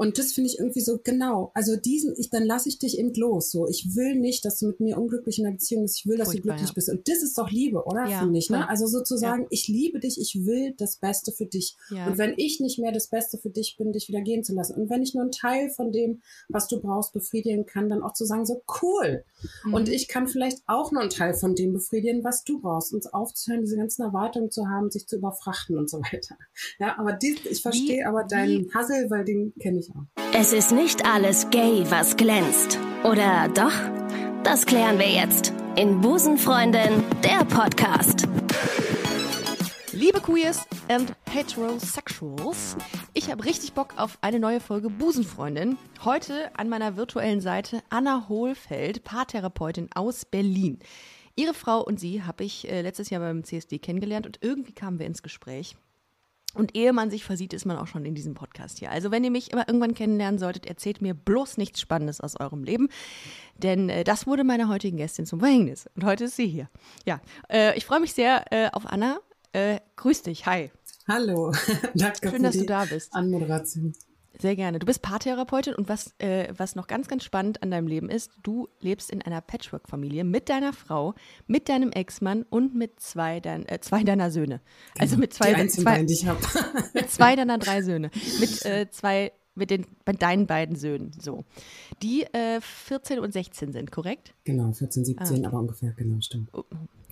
Und das finde ich irgendwie so genau. Also diesen, ich, dann lasse ich dich eben los. So, ich will nicht, dass du mit mir unglücklich in der Beziehung bist. Ich will, dass Furchtbar, du glücklich ja. bist. Und das ist doch Liebe, oder? Ja, finde ich. Ne? Also sozusagen, ja. ich liebe dich, ich will das Beste für dich. Ja. Und wenn ich nicht mehr das Beste für dich bin, dich wieder gehen zu lassen. Und wenn ich nur einen Teil von dem, was du brauchst, befriedigen kann, dann auch zu sagen, so cool. Mhm. Und ich kann vielleicht auch nur einen Teil von dem befriedigen, was du brauchst. Uns aufzuhören, diese ganzen Erwartungen zu haben, sich zu überfrachten und so weiter. Ja, aber dies, ich verstehe aber deinen Hassel, weil den kenne ich. Es ist nicht alles gay, was glänzt. Oder doch? Das klären wir jetzt in Busenfreundin, der Podcast. Liebe Queers and Heterosexuals, ich habe richtig Bock auf eine neue Folge Busenfreundin. Heute an meiner virtuellen Seite Anna Hohlfeld, Paartherapeutin aus Berlin. Ihre Frau und sie habe ich äh, letztes Jahr beim CSD kennengelernt und irgendwie kamen wir ins Gespräch. Und ehe man sich versieht, ist man auch schon in diesem Podcast hier. Also wenn ihr mich immer irgendwann kennenlernen solltet, erzählt mir bloß nichts Spannendes aus eurem Leben. Denn äh, das wurde meiner heutigen Gästin zum Verhängnis. Und heute ist sie hier. Ja, äh, ich freue mich sehr äh, auf Anna. Äh, grüß dich, hi. Hallo, danke Schön, dass du da bist. Anmoderation. Sehr gerne. Du bist Paartherapeutin und was, äh, was noch ganz, ganz spannend an deinem Leben ist, du lebst in einer Patchwork-Familie mit deiner Frau, mit deinem Ex-Mann und mit zwei, dein, äh, zwei deiner Söhne. Also mit zwei, die zwei, beiden, die ich habe. mit zwei deiner drei Söhne. Mit äh, zwei, mit den, mit deinen beiden Söhnen, so. Die 14 äh, und 16 sind, korrekt? Genau, 14, 17, ah. aber ungefähr, genau, stimmt.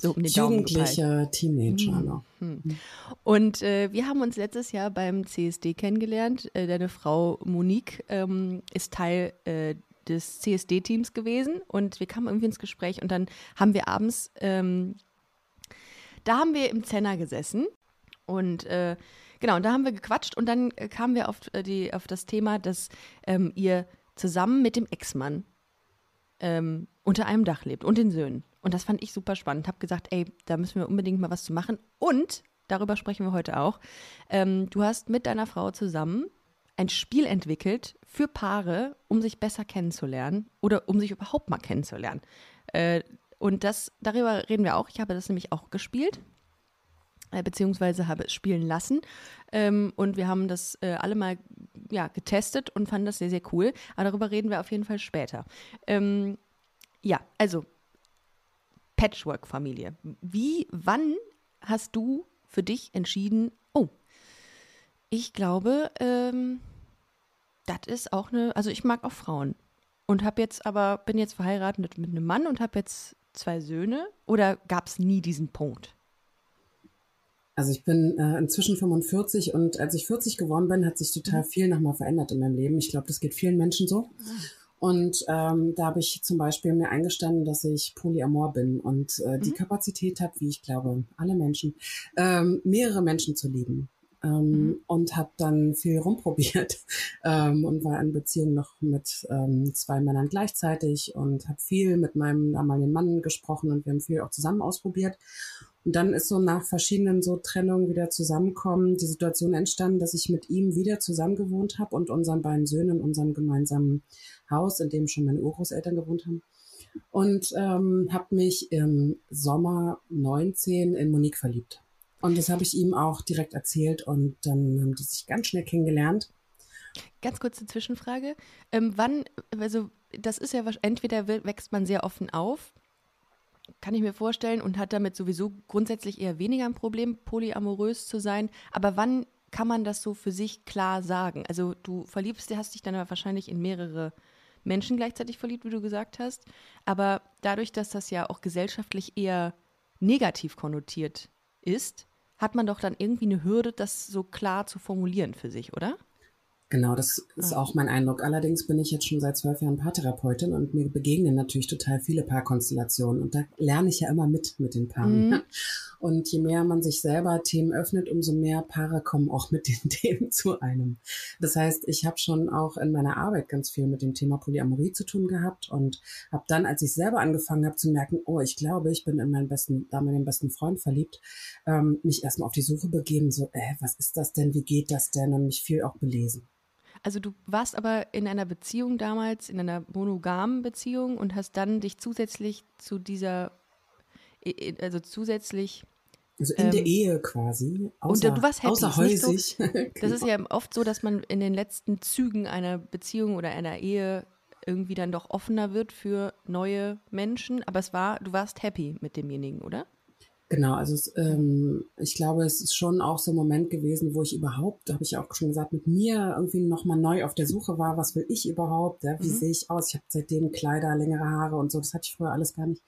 So um den Jugendlicher Teenager mhm. noch. Mhm. Und äh, wir haben uns letztes Jahr beim CSD kennengelernt. Äh, deine Frau Monique ähm, ist Teil äh, des CSD-Teams gewesen und wir kamen irgendwie ins Gespräch und dann haben wir abends, ähm, da haben wir im Zenner gesessen und äh, genau, und da haben wir gequatscht und dann kamen wir auf, äh, die, auf das Thema, dass ähm, ihr zusammen mit dem Ex-Mann ähm, unter einem Dach lebt und den Söhnen. Und das fand ich super spannend. Habe gesagt, ey, da müssen wir unbedingt mal was zu machen. Und darüber sprechen wir heute auch. Ähm, du hast mit deiner Frau zusammen ein Spiel entwickelt für Paare, um sich besser kennenzulernen oder um sich überhaupt mal kennenzulernen. Äh, und das, darüber reden wir auch. Ich habe das nämlich auch gespielt, äh, beziehungsweise habe es spielen lassen. Ähm, und wir haben das äh, alle mal ja, getestet und fanden das sehr, sehr cool. Aber darüber reden wir auf jeden Fall später. Ähm, ja, also Patchwork-Familie. Wie, wann hast du für dich entschieden, oh, ich glaube, ähm, das ist auch eine, also ich mag auch Frauen und habe jetzt aber, bin jetzt verheiratet mit einem Mann und habe jetzt zwei Söhne oder gab es nie diesen Punkt? Also ich bin äh, inzwischen 45 und als ich 40 geworden bin, hat sich total mhm. viel nochmal verändert in meinem Leben. Ich glaube, das geht vielen Menschen so. Und ähm, da habe ich zum Beispiel mir eingestanden, dass ich Polyamor bin und äh, mhm. die Kapazität habe, wie ich glaube, alle Menschen, ähm, mehrere Menschen zu lieben. Ähm, mhm. Und habe dann viel rumprobiert ähm, und war in Beziehung noch mit ähm, zwei Männern gleichzeitig und habe viel mit meinem damaligen Mann gesprochen und wir haben viel auch zusammen ausprobiert. Und dann ist so nach verschiedenen so Trennungen wieder zusammenkommen die Situation entstanden, dass ich mit ihm wieder zusammen gewohnt habe und unseren beiden Söhnen in unserem gemeinsamen Haus, in dem schon meine Urgroßeltern gewohnt haben. Und ähm, habe mich im Sommer 19 in Monique verliebt. Und das habe ich ihm auch direkt erzählt und dann haben die sich ganz schnell kennengelernt. Ganz kurze Zwischenfrage. Ähm, wann, also das ist ja entweder wächst man sehr offen auf, kann ich mir vorstellen, und hat damit sowieso grundsätzlich eher weniger ein Problem, polyamorös zu sein. Aber wann kann man das so für sich klar sagen? Also du verliebst, hast dich dann aber wahrscheinlich in mehrere Menschen gleichzeitig verliebt, wie du gesagt hast. Aber dadurch, dass das ja auch gesellschaftlich eher negativ konnotiert ist, hat man doch dann irgendwie eine Hürde, das so klar zu formulieren für sich, oder? Genau, das ist auch mein Eindruck. Allerdings bin ich jetzt schon seit zwölf Jahren Paartherapeutin und mir begegnen natürlich total viele Paarkonstellationen und da lerne ich ja immer mit mit den Paaren. Mhm. Und je mehr man sich selber Themen öffnet, umso mehr Paare kommen auch mit den Themen zu einem. Das heißt, ich habe schon auch in meiner Arbeit ganz viel mit dem Thema Polyamorie zu tun gehabt und habe dann, als ich selber angefangen habe zu merken, oh, ich glaube, ich bin in meinen besten, damaligen besten Freund verliebt, ähm, mich erstmal auf die Suche begeben, so, äh, was ist das denn, wie geht das denn und mich viel auch belesen. Also du warst aber in einer Beziehung damals, in einer monogamen Beziehung und hast dann dich zusätzlich zu dieser, also zusätzlich Also in ähm, der Ehe quasi. Außer, und du warst happy. Außerhäusig. So, das ist ja oft so, dass man in den letzten Zügen einer Beziehung oder einer Ehe irgendwie dann doch offener wird für neue Menschen. Aber es war, du warst happy mit demjenigen, oder? Genau, also es, ähm, ich glaube, es ist schon auch so ein Moment gewesen, wo ich überhaupt, da habe ich auch schon gesagt, mit mir irgendwie nochmal neu auf der Suche war, was will ich überhaupt, ja, wie mhm. sehe ich aus? Ich habe seitdem Kleider, längere Haare und so, das hatte ich früher alles gar nicht.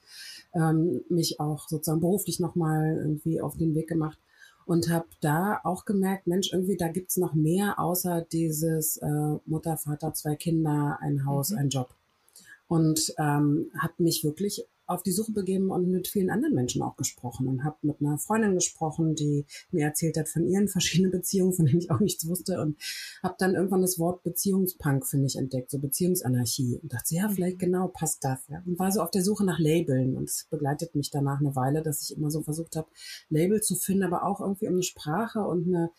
Ähm, mich auch sozusagen beruflich nochmal irgendwie auf den Weg gemacht und habe da auch gemerkt, Mensch, irgendwie da gibt's noch mehr außer dieses äh, Mutter, Vater, zwei Kinder, ein Haus, mhm. ein Job. Und ähm, habe mich wirklich auf die Suche begeben und mit vielen anderen Menschen auch gesprochen und habe mit einer Freundin gesprochen, die mir erzählt hat von ihren verschiedenen Beziehungen, von denen ich auch nichts wusste und habe dann irgendwann das Wort Beziehungspunk für mich entdeckt, so Beziehungsanarchie und dachte, ja, vielleicht mhm. genau passt das. Ja. Und war so auf der Suche nach Labeln und es begleitet mich danach eine Weile, dass ich immer so versucht habe, Label zu finden, aber auch irgendwie um eine Sprache und eine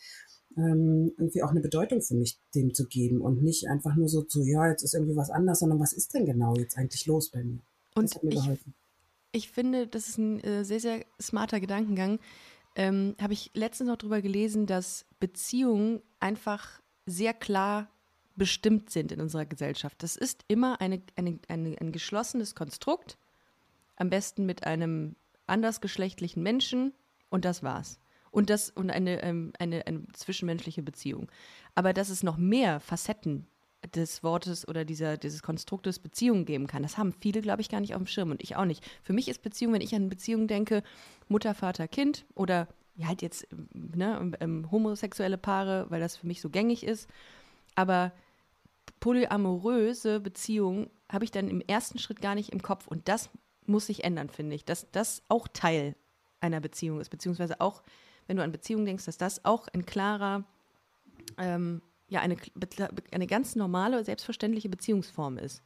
ähm, irgendwie auch eine Bedeutung für mich dem zu geben und nicht einfach nur so zu, ja, jetzt ist irgendwie was anders, sondern was ist denn genau jetzt eigentlich los bei mir? Und das hat mir ich, geholfen ich finde, das ist ein äh, sehr, sehr smarter Gedankengang. Ähm, Habe ich letztens noch darüber gelesen, dass Beziehungen einfach sehr klar bestimmt sind in unserer Gesellschaft. Das ist immer eine, eine, eine, ein geschlossenes Konstrukt, am besten mit einem andersgeschlechtlichen Menschen und das war's. Und das und eine, ähm, eine, eine zwischenmenschliche Beziehung. Aber dass es noch mehr Facetten des Wortes oder dieser, dieses Konstruktes Beziehung geben kann. Das haben viele, glaube ich, gar nicht auf dem Schirm und ich auch nicht. Für mich ist Beziehung, wenn ich an Beziehung denke, Mutter, Vater, Kind oder ja, halt jetzt ne, ähm, homosexuelle Paare, weil das für mich so gängig ist. Aber polyamoröse Beziehungen habe ich dann im ersten Schritt gar nicht im Kopf und das muss sich ändern, finde ich, dass das auch Teil einer Beziehung ist, beziehungsweise auch, wenn du an Beziehungen denkst, dass das auch ein klarer ähm, ja eine, eine ganz normale, selbstverständliche Beziehungsform ist.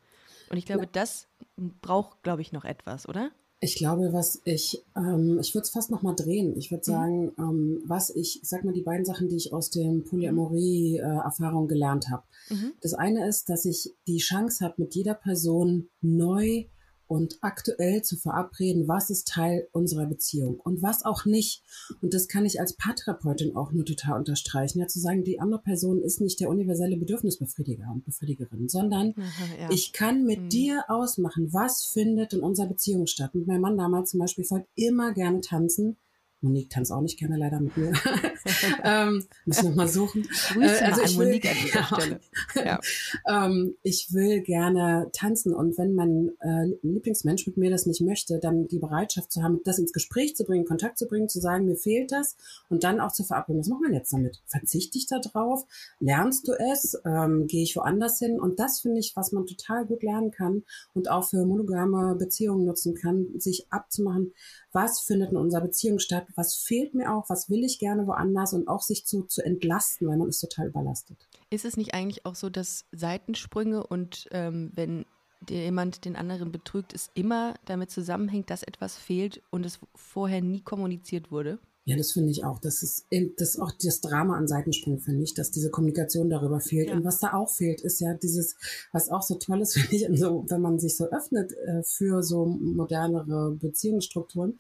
Und ich glaube, ja. das braucht, glaube ich, noch etwas, oder? Ich glaube, was ich, ähm, ich würde es fast noch mal drehen. Ich würde mhm. sagen, mhm. ähm, was ich, ich sag mal die beiden Sachen, die ich aus den Polyamorie-Erfahrungen äh, gelernt habe. Mhm. Das eine ist, dass ich die Chance habe, mit jeder Person neu und aktuell zu verabreden, was ist Teil unserer Beziehung und was auch nicht. Und das kann ich als Paartherapeutin auch nur total unterstreichen, ja zu sagen, die andere Person ist nicht der universelle Bedürfnisbefriediger und Befriedigerin, sondern Aha, ja. ich kann mit mhm. dir ausmachen, was findet in unserer Beziehung statt. Mit meinem Mann damals zum Beispiel wollte immer gerne tanzen Monique tanzt auch nicht gerne leider mit mir. ähm, müssen wir mal suchen. Grüße äh, also ich will, Monique an dieser Stelle. Ja. ähm, ich will gerne tanzen und wenn mein äh, Lieblingsmensch mit mir das nicht möchte, dann die Bereitschaft zu haben, das ins Gespräch zu bringen, Kontakt zu bringen, zu sagen, mir fehlt das und dann auch zu verabreden, was machen wir jetzt damit? Verzichte ich da drauf? Lernst du es? Ähm, Gehe ich woanders hin? Und das finde ich, was man total gut lernen kann und auch für monogame Beziehungen nutzen kann, sich abzumachen, was findet in unserer Beziehung statt, was fehlt mir auch, was will ich gerne woanders und auch sich zu, zu entlasten, weil man ist total überlastet. Ist es nicht eigentlich auch so, dass Seitensprünge und ähm, wenn jemand den anderen betrügt, es immer damit zusammenhängt, dass etwas fehlt und es vorher nie kommuniziert wurde? Ja, das finde ich auch. Das ist, das ist auch das Drama an Seitensprung, finde ich, dass diese Kommunikation darüber fehlt. Ja. Und was da auch fehlt, ist ja dieses, was auch so toll ist, finde ich, so, wenn man sich so öffnet äh, für so modernere Beziehungsstrukturen,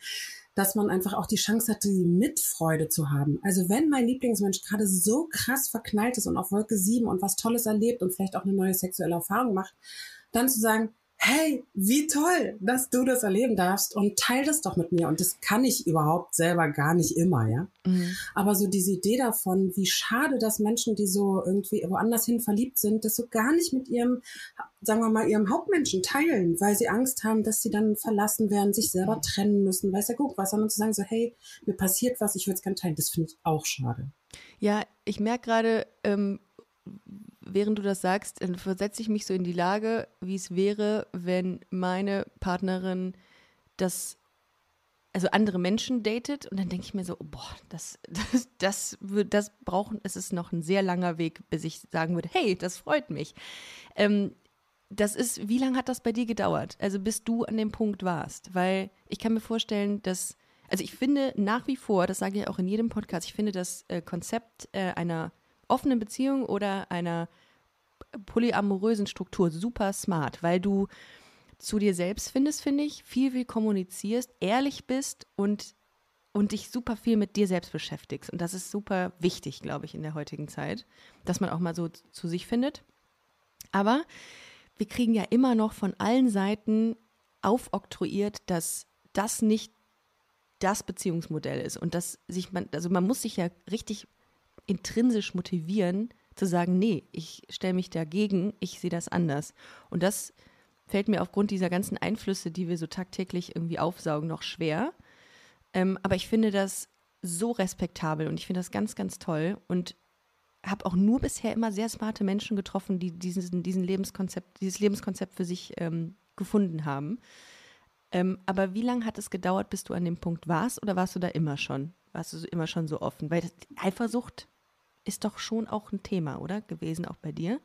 dass man einfach auch die Chance hat, die Mitfreude zu haben. Also wenn mein Lieblingsmensch gerade so krass verknallt ist und auf Wolke 7 und was Tolles erlebt und vielleicht auch eine neue sexuelle Erfahrung macht, dann zu sagen, hey, wie toll, dass du das erleben darfst und teil das doch mit mir. Und das kann ich überhaupt selber gar nicht immer, ja. Mhm. Aber so diese Idee davon, wie schade, dass Menschen, die so irgendwie woanders hin verliebt sind, das so gar nicht mit ihrem, sagen wir mal, ihrem Hauptmenschen teilen, weil sie Angst haben, dass sie dann verlassen werden, sich selber trennen müssen, weiß ja gut was, sondern zu sagen so, hey, mir passiert was, ich würde es gerne teilen, das finde ich auch schade. Ja, ich merke gerade, ähm, während du das sagst, dann versetze ich mich so in die Lage, wie es wäre, wenn meine Partnerin das, also andere Menschen datet und dann denke ich mir so, oh, boah, das, das, das, das brauchen, es ist noch ein sehr langer Weg, bis ich sagen würde, hey, das freut mich. Ähm, das ist, wie lange hat das bei dir gedauert? Also bis du an dem Punkt warst? Weil ich kann mir vorstellen, dass, also ich finde nach wie vor, das sage ich auch in jedem Podcast, ich finde das äh, Konzept äh, einer offenen Beziehung oder einer polyamorösen Struktur super smart, weil du zu dir selbst findest, finde ich, viel, viel kommunizierst, ehrlich bist und, und dich super viel mit dir selbst beschäftigst. Und das ist super wichtig, glaube ich, in der heutigen Zeit, dass man auch mal so zu sich findet. Aber wir kriegen ja immer noch von allen Seiten aufoktroyiert, dass das nicht das Beziehungsmodell ist und dass sich man, also man muss sich ja richtig intrinsisch motivieren, zu sagen, nee, ich stelle mich dagegen, ich sehe das anders. Und das fällt mir aufgrund dieser ganzen Einflüsse, die wir so tagtäglich irgendwie aufsaugen, noch schwer. Ähm, aber ich finde das so respektabel und ich finde das ganz, ganz toll und habe auch nur bisher immer sehr smarte Menschen getroffen, die diesen, diesen Lebenskonzept, dieses Lebenskonzept für sich ähm, gefunden haben. Ähm, aber wie lange hat es gedauert, bis du an dem Punkt warst oder warst du da immer schon? Warst du immer schon so offen? Weil Eifersucht ist doch schon auch ein Thema, oder? Gewesen auch bei dir?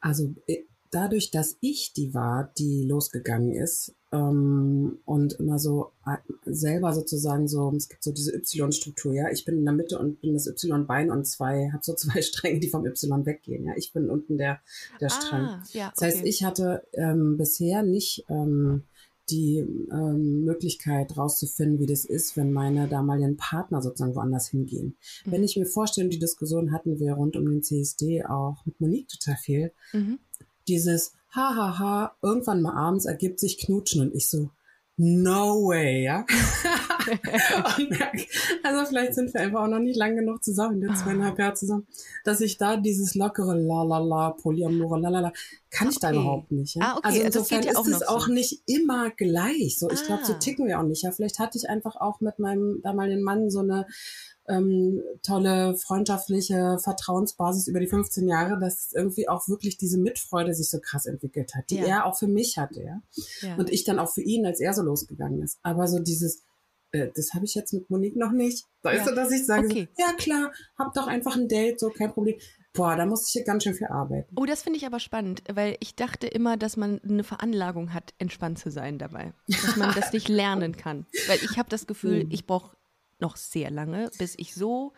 Also äh, dadurch, dass ich die war, die losgegangen ist ähm, und immer so äh, selber sozusagen so, es gibt so diese Y-Struktur, ja, ich bin in der Mitte und bin das Y-Bein und zwei, habe so zwei Stränge, die vom Y weggehen, ja, ich bin unten der, der Strang. Ah, ja, okay. Das heißt, ich hatte ähm, bisher nicht ähm, die ähm, Möglichkeit rauszufinden, wie das ist, wenn meine damaligen Partner sozusagen woanders hingehen. Mhm. Wenn ich mir vorstelle, die Diskussion hatten wir rund um den CSD auch mit Monique total viel, mhm. dieses hahaha, ha, ha, irgendwann mal abends ergibt sich Knutschen und ich so, no way, ja. also vielleicht sind wir einfach auch noch nicht lang genug zusammen, jetzt zweieinhalb Jahre zusammen, dass ich da dieses lockere la la la, Polyamore, la la la, kann ich okay. da überhaupt nicht. Ja? Ah, okay. Also, also insofern ja ist es so. auch nicht immer gleich. So, ich ah. glaube, so ticken wir auch nicht. Ja, vielleicht hatte ich einfach auch mit meinem damaligen Mann so eine ähm, tolle freundschaftliche Vertrauensbasis über die 15 Jahre, dass irgendwie auch wirklich diese Mitfreude sich so krass entwickelt hat, die ja. er auch für mich hatte, ja? ja. Und ich dann auch für ihn, als er so losgegangen ist. Aber so dieses, äh, das habe ich jetzt mit Monique noch nicht. Weißt ja. du, dass ich sage, okay. so, ja klar, hab doch einfach ein Date, so kein Problem. Boah, da muss ich hier ganz schön viel arbeiten. Oh, das finde ich aber spannend, weil ich dachte immer, dass man eine Veranlagung hat, entspannt zu sein dabei. Dass man das nicht lernen kann. Weil ich habe das Gefühl, hm. ich brauche noch sehr lange, bis ich so,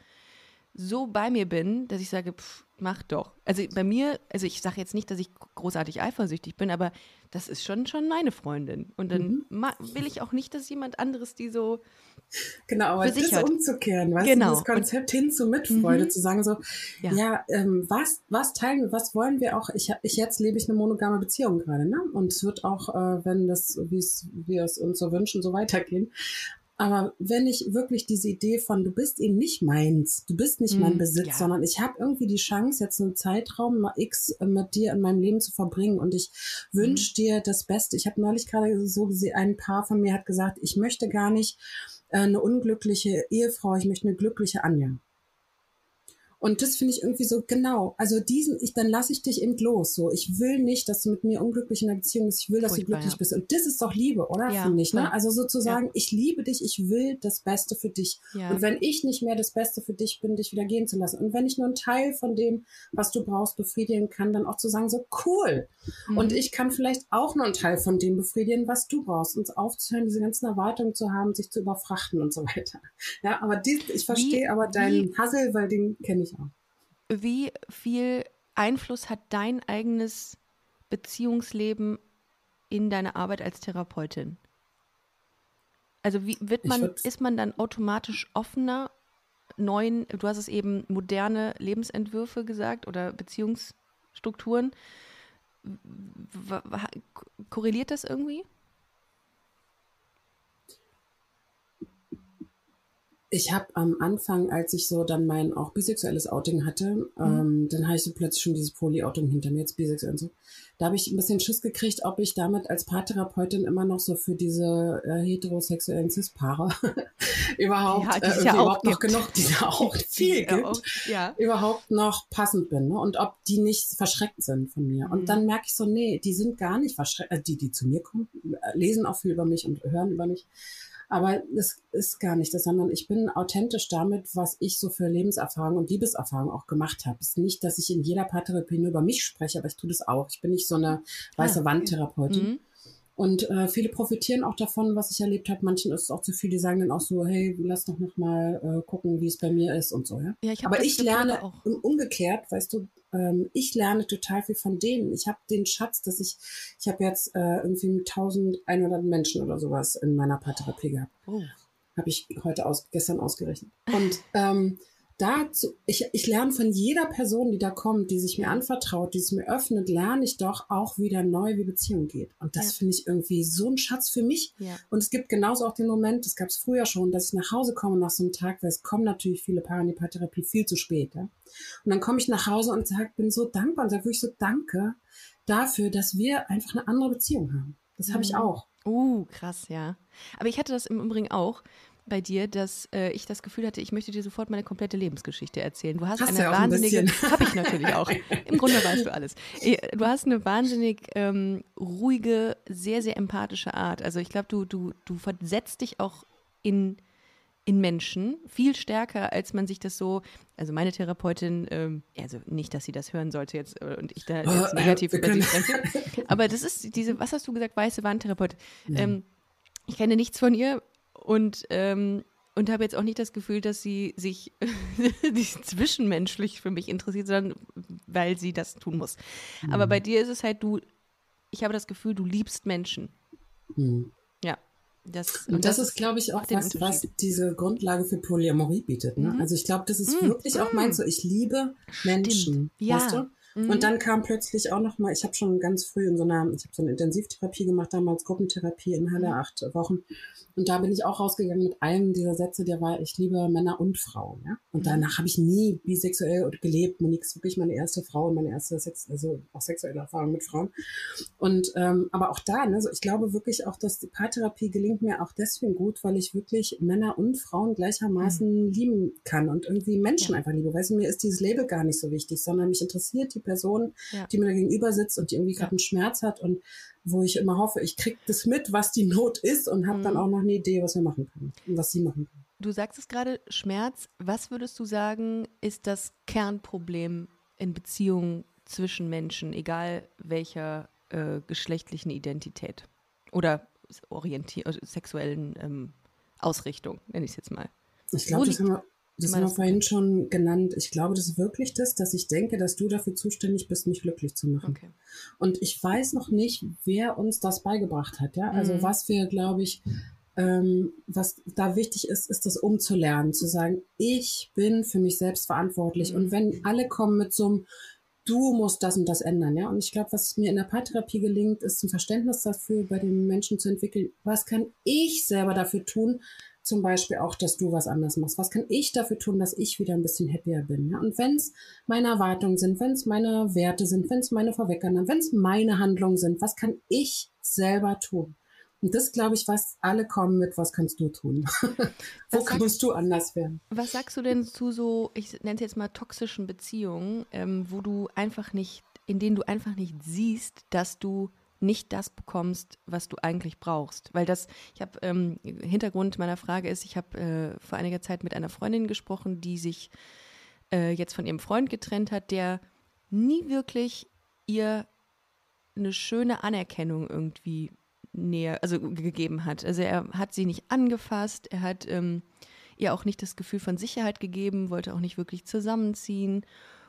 so bei mir bin, dass ich sage, pff, mach doch. Also bei mir, also ich sage jetzt nicht, dass ich großartig eifersüchtig bin, aber das ist schon schon meine Freundin. Und dann mhm. will ich auch nicht, dass jemand anderes die so Genau, aber das hat. umzukehren, weißt genau. du, das Konzept hin zu Mitfreude, mhm. zu sagen so, ja, ja ähm, was, was teilen wir, was wollen wir auch, ich, ich jetzt lebe ich eine monogame Beziehung gerade, ne? Und es wird auch, äh, wenn das, wie es wir es uns so wünschen, so weitergehen. Aber wenn ich wirklich diese Idee von, du bist eben nicht meins, du bist nicht mein mm, Besitz, ja. sondern ich habe irgendwie die Chance, jetzt einen Zeitraum mal X äh, mit dir in meinem Leben zu verbringen und ich wünsche mm. dir das Beste. Ich habe neulich gerade so gesehen, ein Paar von mir hat gesagt, ich möchte gar nicht äh, eine unglückliche Ehefrau, ich möchte eine glückliche Anja. Und das finde ich irgendwie so genau. Also diesen, ich, dann lasse ich dich eben los. So, ich will nicht, dass du mit mir unglücklich in einer Beziehung bist. Ich will, dass Furchtbar, du glücklich ja. bist. Und das ist doch Liebe, oder? Ja, finde ich. Ne? Also sozusagen, ja. ich liebe dich, ich will das Beste für dich. Und wenn ich nicht mehr das Beste für dich bin, dich wieder gehen zu lassen. Und wenn ich nur einen Teil von dem, was du brauchst, befriedigen kann, dann auch zu sagen, so cool. Mhm. Und ich kann vielleicht auch nur einen Teil von dem befriedigen, was du brauchst. Uns aufzuhören, diese ganzen Erwartungen zu haben, sich zu überfrachten und so weiter. Ja, aber dies, ich verstehe aber deinen Hassel, weil den kenne ich auch. Wie viel Einfluss hat dein eigenes Beziehungsleben in deine Arbeit als Therapeutin? Also wie wird man, ist man dann automatisch offener neuen, du hast es eben moderne Lebensentwürfe gesagt oder Beziehungsstrukturen. Korreliert das irgendwie? Ich habe am Anfang, als ich so dann mein auch bisexuelles Outing hatte, mhm. ähm, dann habe ich so plötzlich schon dieses Poly-Outing hinter mir, jetzt bisexuell und so. Da habe ich ein bisschen Schiss gekriegt, ob ich damit als Paartherapeutin immer noch so für diese äh, heterosexuellen Cis-Paare überhaupt, ja, äh, ja überhaupt noch genug, die da auch viel gibt, auch, ja. überhaupt noch passend bin. Ne? Und ob die nicht verschreckt sind von mir. Und mhm. dann merke ich so, nee, die sind gar nicht verschreckt. Äh, die, die zu mir kommen, äh, lesen auch viel über mich und hören über mich. Aber das ist gar nicht das, sondern ich bin authentisch damit, was ich so für Lebenserfahrung und Liebeserfahrung auch gemacht habe. Es ist nicht, dass ich in jeder Paartherapie nur über mich spreche, aber ich tue das auch. Ich bin nicht so eine weiße ah, Wandtherapeutin. Mhm. Und äh, viele profitieren auch davon, was ich erlebt habe. Manchen ist es auch zu viel, die sagen dann auch so, hey, lass doch noch mal äh, gucken, wie es bei mir ist und so. Ja, ja ich Aber ich lerne auch. umgekehrt, weißt du, ähm, ich lerne total viel von denen. Ich habe den Schatz, dass ich, ich habe jetzt äh, irgendwie 1100 Menschen oder sowas in meiner Paartherapie gehabt. Oh. Habe ich heute aus, gestern ausgerechnet. Und ähm, dazu, ich, ich lerne von jeder Person, die da kommt, die sich mir anvertraut, die es mir öffnet, lerne ich doch auch wieder neu, wie Beziehung geht. Und das ja. finde ich irgendwie so ein Schatz für mich. Ja. Und es gibt genauso auch den Moment, das gab es früher schon, dass ich nach Hause komme nach so einem Tag, weil es kommen natürlich viele Paare in die Paartherapie viel zu spät. Ja? Und dann komme ich nach Hause und sag, bin so dankbar und sage wirklich so Danke dafür, dass wir einfach eine andere Beziehung haben. Das habe ich mhm. auch. Uh, krass, ja. Aber ich hatte das im Übrigen auch bei dir, dass äh, ich das Gefühl hatte, ich möchte dir sofort meine komplette Lebensgeschichte erzählen. Du hast, hast eine ja wahnsinnige, habe ich natürlich auch. Im Grunde weißt du alles. Äh, du hast eine wahnsinnig ähm, ruhige, sehr, sehr empathische Art. Also ich glaube, du, du, du versetzt dich auch in in Menschen viel stärker, als man sich das so, also meine Therapeutin, ähm, also nicht, dass sie das hören sollte jetzt äh, und ich da jetzt negativ über sie spreche, aber das ist diese, was hast du gesagt, weiße Wandtherapeutin. Ja. Ähm, ich kenne nichts von ihr und ähm, und habe jetzt auch nicht das Gefühl, dass sie sich zwischenmenschlich für mich interessiert, sondern weil sie das tun muss. Mhm. Aber bei dir ist es halt, du, ich habe das Gefühl, du liebst Menschen. Mhm. Ja. Das, und, und das, das, ist, glaube ich, auch was, was diese Grundlage für Polyamorie bietet. Ne? Mhm. Also ich glaube, das ist mhm. wirklich auch mein so, ich liebe Menschen. Stimmt. Ja. Weißt du? Mhm. Und dann kam plötzlich auch noch mal, ich habe schon ganz früh in so einer, ich habe so eine Intensivtherapie gemacht, damals Gruppentherapie in Halle, mhm. acht Wochen. Und da bin ich auch rausgegangen mit einem dieser Sätze, der war, ich liebe Männer und Frauen. Ja? Und mhm. danach habe ich nie bisexuell gelebt. Monique ist wirklich meine erste Frau und meine erste Sex, also auch sexuelle Erfahrung mit Frauen. Und ähm, aber auch da, ne, so ich glaube wirklich auch, dass die Paartherapie gelingt mir auch deswegen gut, weil ich wirklich Männer und Frauen gleichermaßen mhm. lieben kann und irgendwie Menschen ja. einfach liebe. Weißt du, mir ist dieses Label gar nicht so wichtig, sondern mich interessiert die Person, ja. die mir da gegenüber sitzt und die irgendwie gerade einen Schmerz hat und wo ich immer hoffe, ich kriege das mit, was die Not ist und habe mhm. dann auch noch eine Idee, was wir machen können und was sie machen können. Du sagst es gerade, Schmerz. Was würdest du sagen, ist das Kernproblem in Beziehungen zwischen Menschen, egal welcher äh, geschlechtlichen Identität oder orientier sexuellen ähm, Ausrichtung, nenne ich es jetzt mal? Ich glaube, das haben wir das haben wir vorhin schon genannt. Ich glaube, das ist wirklich das, dass ich denke, dass du dafür zuständig bist, mich glücklich zu machen. Okay. Und ich weiß noch nicht, wer uns das beigebracht hat. Ja, also mhm. was wir, glaube ich, ähm, was da wichtig ist, ist das umzulernen, zu sagen, ich bin für mich selbst verantwortlich. Mhm. Und wenn alle kommen mit so einem, du musst das und das ändern, ja. Und ich glaube, was mir in der Paartherapie gelingt, ist ein Verständnis dafür bei den Menschen zu entwickeln. Was kann ich selber dafür tun, zum Beispiel auch, dass du was anders machst. Was kann ich dafür tun, dass ich wieder ein bisschen happier bin? Ja? Und wenn es meine Erwartungen sind, wenn es meine Werte sind, wenn es meine Vorweggaben, wenn es meine Handlungen sind, was kann ich selber tun? Und das, glaube ich, was alle kommen mit, was kannst du tun? Wo was musst du anders werden? Was sagst du denn zu so, ich nenne es jetzt mal toxischen Beziehungen, ähm, wo du einfach nicht, in denen du einfach nicht siehst, dass du nicht das bekommst, was du eigentlich brauchst. Weil das, ich habe, ähm, Hintergrund meiner Frage ist, ich habe äh, vor einiger Zeit mit einer Freundin gesprochen, die sich äh, jetzt von ihrem Freund getrennt hat, der nie wirklich ihr eine schöne Anerkennung irgendwie näher, also gegeben hat. Also er hat sie nicht angefasst, er hat ähm, ihr auch nicht das Gefühl von Sicherheit gegeben, wollte auch nicht wirklich zusammenziehen.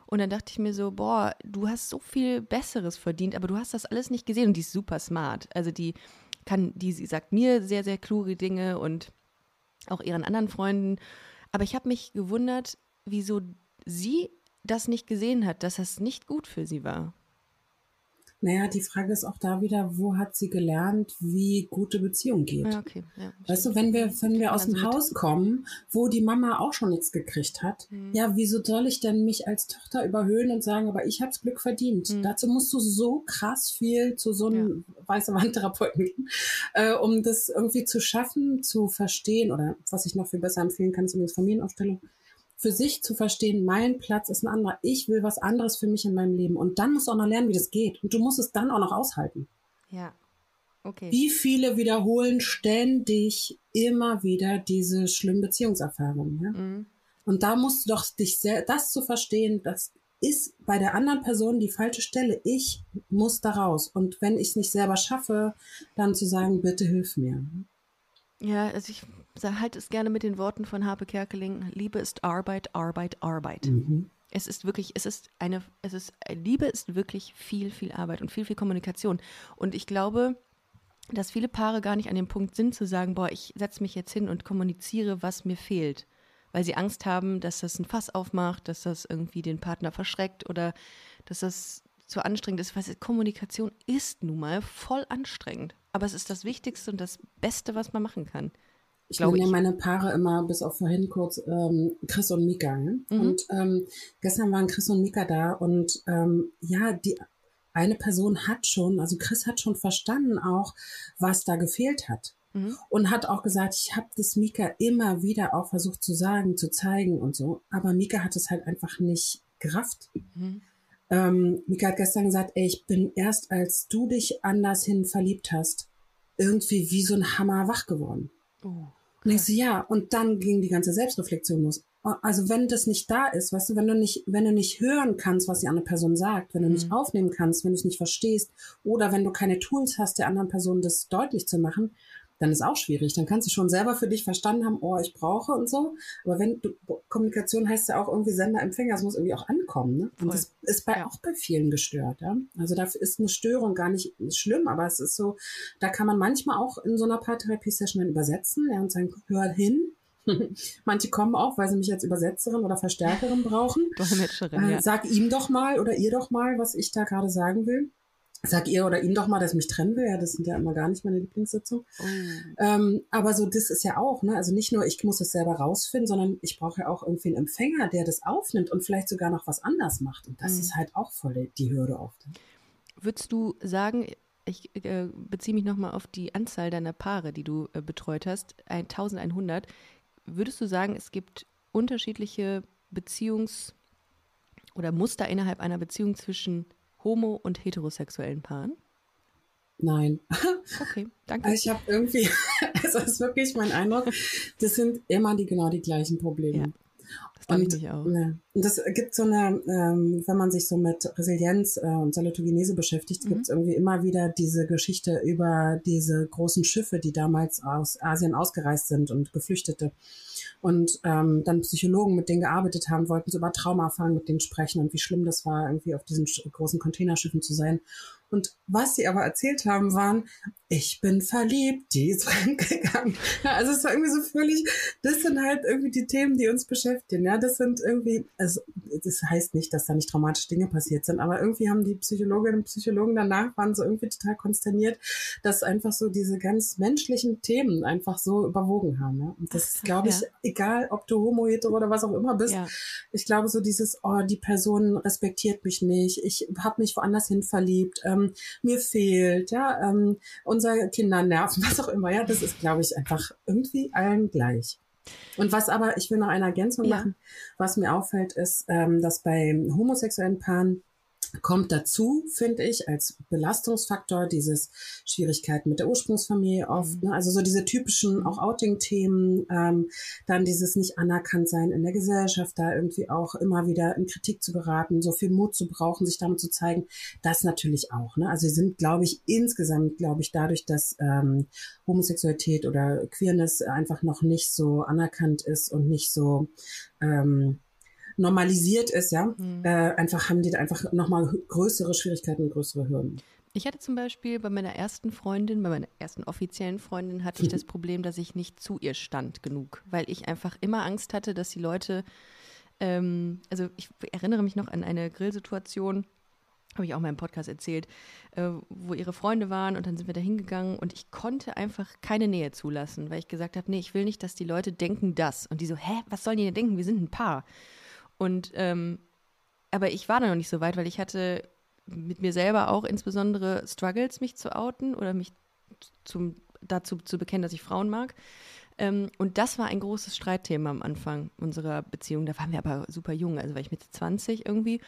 Und dann dachte ich mir so, boah, du hast so viel Besseres verdient, aber du hast das alles nicht gesehen und die ist super smart. Also die kann, die sie sagt mir sehr, sehr kluge Dinge und auch ihren anderen Freunden. Aber ich habe mich gewundert, wieso sie das nicht gesehen hat, dass das nicht gut für sie war. Naja, die Frage ist auch da wieder, wo hat sie gelernt, wie gute Beziehung geht? Ja, okay. Ja, weißt du, wenn wir, wenn wir aus dem Haus kommen, wo die Mama auch schon nichts gekriegt hat, mhm. ja, wieso soll ich denn mich als Tochter überhöhen und sagen, aber ich hab's Glück verdient? Mhm. Dazu musst du so krass viel zu so einem ja. weißen Wandtherapeuten gehen, äh, um das irgendwie zu schaffen, zu verstehen oder was ich noch viel besser empfehlen kann, zumindest Familienaufstellung, für sich zu verstehen, mein Platz ist ein anderer. Ich will was anderes für mich in meinem Leben. Und dann musst du auch noch lernen, wie das geht. Und du musst es dann auch noch aushalten. Ja. Okay. Wie viele wiederholen ständig immer wieder diese schlimmen Beziehungserfahrungen? Ja? Mhm. Und da musst du doch dich sehr, das zu verstehen, das ist bei der anderen Person die falsche Stelle. Ich muss da raus. Und wenn ich es nicht selber schaffe, dann zu sagen, bitte hilf mir. Ja, also ich halte es gerne mit den Worten von Harpe Kerkeling. Liebe ist Arbeit, Arbeit, Arbeit. Mhm. Es ist wirklich, es ist eine, es ist, Liebe ist wirklich viel, viel Arbeit und viel, viel Kommunikation. Und ich glaube, dass viele Paare gar nicht an dem Punkt sind zu sagen, boah, ich setze mich jetzt hin und kommuniziere, was mir fehlt. Weil sie Angst haben, dass das ein Fass aufmacht, dass das irgendwie den Partner verschreckt oder dass das zu anstrengend ist. Weil Kommunikation ist nun mal voll anstrengend. Aber es ist das Wichtigste und das Beste, was man machen kann. Ich nenne ja meine Paare immer bis auf vorhin kurz ähm, Chris und Mika. Ne? Mhm. Und ähm, gestern waren Chris und Mika da und ähm, ja, die eine Person hat schon, also Chris hat schon verstanden auch, was da gefehlt hat. Mhm. Und hat auch gesagt, ich habe das Mika immer wieder auch versucht zu sagen, zu zeigen und so. Aber Mika hat es halt einfach nicht gerafft. Mhm. Ähm, Mika hat gestern gesagt, ey, ich bin erst als du dich anders hin verliebt hast, irgendwie wie so ein Hammer wach geworden. Oh. Und ich so, ja, und dann ging die ganze Selbstreflexion los. Also wenn das nicht da ist, weißt du, wenn du nicht, wenn du nicht hören kannst, was die andere Person sagt, wenn du mhm. nicht aufnehmen kannst, wenn du es nicht verstehst, oder wenn du keine Tools hast, der anderen Person das deutlich zu machen, dann ist auch schwierig. Dann kannst du schon selber für dich verstanden haben, oh, ich brauche und so. Aber wenn du, Kommunikation heißt ja auch irgendwie Sender, Empfänger, es muss irgendwie auch ankommen. Ne? Und das ist bei, ja. auch bei vielen gestört. Ja? Also dafür ist eine Störung gar nicht schlimm, aber es ist so, da kann man manchmal auch in so einer Paartherapie-Session dann übersetzen ja, und sagen, hör hin, Manche kommen auch, weil sie mich als Übersetzerin oder Verstärkerin brauchen. Dolmetscherin, äh, ja. Sag ihm doch mal oder ihr doch mal, was ich da gerade sagen will sag ihr oder ihm doch mal, dass ich mich trennen will. Ja, das sind ja immer gar nicht meine Lieblingssitzungen. Oh. Ähm, aber so, das ist ja auch, ne? Also nicht nur, ich muss das selber rausfinden, sondern ich brauche ja auch irgendwie einen Empfänger, der das aufnimmt und vielleicht sogar noch was anders macht. Und das mhm. ist halt auch voll die Hürde oft. Würdest du sagen, ich äh, beziehe mich nochmal auf die Anzahl deiner Paare, die du äh, betreut hast, 1100. Würdest du sagen, es gibt unterschiedliche Beziehungs- oder Muster innerhalb einer Beziehung zwischen homo- und heterosexuellen Paaren? Nein. Okay, danke. Also ich habe irgendwie, also das ist wirklich mein Eindruck, das sind immer die genau die gleichen Probleme. Ja, das glaube ich auch. Ne, und das gibt so eine, ähm, wenn man sich so mit Resilienz äh, und Salutogenese beschäftigt, mhm. gibt es irgendwie immer wieder diese Geschichte über diese großen Schiffe, die damals aus Asien ausgereist sind und Geflüchtete und ähm, dann Psychologen, mit denen gearbeitet haben, wollten so über Traumaerfahrungen mit denen sprechen und wie schlimm das war, irgendwie auf diesen großen Containerschiffen zu sein. Und was sie aber erzählt haben, waren, ich bin verliebt, die ist reingegangen. Ja, also es war irgendwie so völlig, das sind halt irgendwie die Themen, die uns beschäftigen. Ja, das sind irgendwie, also das heißt nicht, dass da nicht traumatische Dinge passiert sind, aber irgendwie haben die Psychologinnen und Psychologen danach waren so irgendwie total konsterniert, dass einfach so diese ganz menschlichen Themen einfach so überwogen haben. Ja? Und das ist, glaube ich, ja. egal, ob du homo, hetero oder was auch immer bist. Ja. Ich glaube so dieses, oh, die Person respektiert mich nicht, ich habe mich woanders hin verliebt, ähm, mir fehlt, ja, ähm, unser Kinder nerven, was auch immer. Ja, das ist, glaube ich, einfach irgendwie allen gleich. Und was aber, ich will noch eine Ergänzung ja. machen, was mir auffällt, ist, ähm, dass bei homosexuellen Paaren kommt dazu, finde ich, als Belastungsfaktor dieses Schwierigkeiten mit der Ursprungsfamilie oft, mhm. ne? also so diese typischen auch Outing-Themen, ähm, dann dieses nicht anerkannt sein in der Gesellschaft, da irgendwie auch immer wieder in Kritik zu geraten, so viel Mut zu brauchen, sich damit zu zeigen, das natürlich auch. Ne? Also sie sind, glaube ich, insgesamt, glaube ich, dadurch, dass ähm, Homosexualität oder Queerness einfach noch nicht so anerkannt ist und nicht so ähm, normalisiert ist, ja, mhm. äh, einfach haben die da einfach nochmal größere Schwierigkeiten und größere Hürden. Ich hatte zum Beispiel bei meiner ersten Freundin, bei meiner ersten offiziellen Freundin, hatte ich das Problem, dass ich nicht zu ihr stand genug, weil ich einfach immer Angst hatte, dass die Leute, ähm, also ich erinnere mich noch an eine Grillsituation, habe ich auch mal im Podcast erzählt, äh, wo ihre Freunde waren und dann sind wir da hingegangen und ich konnte einfach keine Nähe zulassen, weil ich gesagt habe, nee, ich will nicht, dass die Leute denken das. Und die so, hä, was sollen die denn denken? Wir sind ein Paar. Und ähm, aber ich war da noch nicht so weit, weil ich hatte mit mir selber auch insbesondere Struggles, mich zu outen oder mich zum, dazu zu bekennen, dass ich Frauen mag. Ähm, und das war ein großes Streitthema am Anfang unserer Beziehung. Da waren wir aber super jung, also war ich Mitte 20 irgendwie.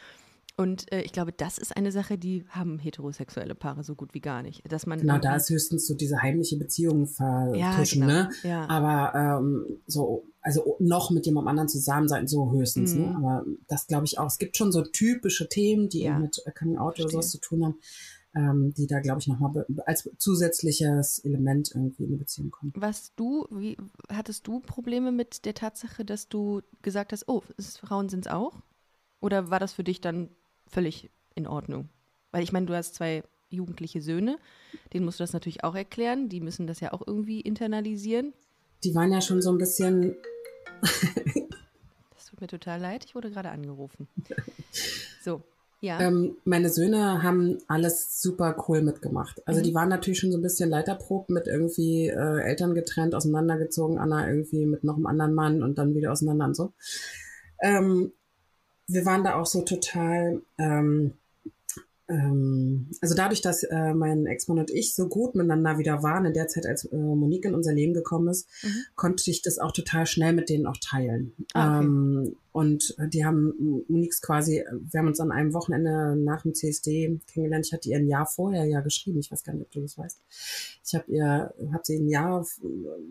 Und äh, ich glaube, das ist eine Sache, die haben heterosexuelle Paare so gut wie gar nicht. Dass man genau, da ist höchstens so diese heimliche Beziehung vertuschen, ja, genau. ne? Ja. Aber ähm, so, also noch mit jemandem anderen zusammen sein, so höchstens, ne? mhm. ne? Aber das glaube ich auch. Es gibt schon so typische Themen, die ja. mit Coming Out oder sowas zu tun haben. Ähm, die da, glaube ich, nochmal als zusätzliches Element irgendwie in die Beziehung kommen. Was du, wie, hattest du Probleme mit der Tatsache, dass du gesagt hast, oh, Frauen sind es auch? Oder war das für dich dann völlig in Ordnung. Weil ich meine, du hast zwei jugendliche Söhne. Denen musst du das natürlich auch erklären. Die müssen das ja auch irgendwie internalisieren. Die waren ja schon so ein bisschen. das tut mir total leid. Ich wurde gerade angerufen. So, ja. Ähm, meine Söhne haben alles super cool mitgemacht. Also mhm. die waren natürlich schon so ein bisschen leiterprobt mit irgendwie äh, Eltern getrennt, auseinandergezogen, Anna irgendwie mit noch einem anderen Mann und dann wieder auseinander und so. Ähm, wir waren da auch so total ähm, ähm, also dadurch, dass äh, mein Ex-Mann und ich so gut miteinander wieder waren, in der Zeit, als äh, Monique in unser Leben gekommen ist, mhm. konnte ich das auch total schnell mit denen auch teilen. Ah, okay. ähm, und die haben Moniques quasi, wir haben uns an einem Wochenende nach dem CSD kennengelernt. Ich hatte ihr ein Jahr vorher ja geschrieben. Ich weiß gar nicht, ob du das weißt. Ich habe ihr, habe sie ein Jahr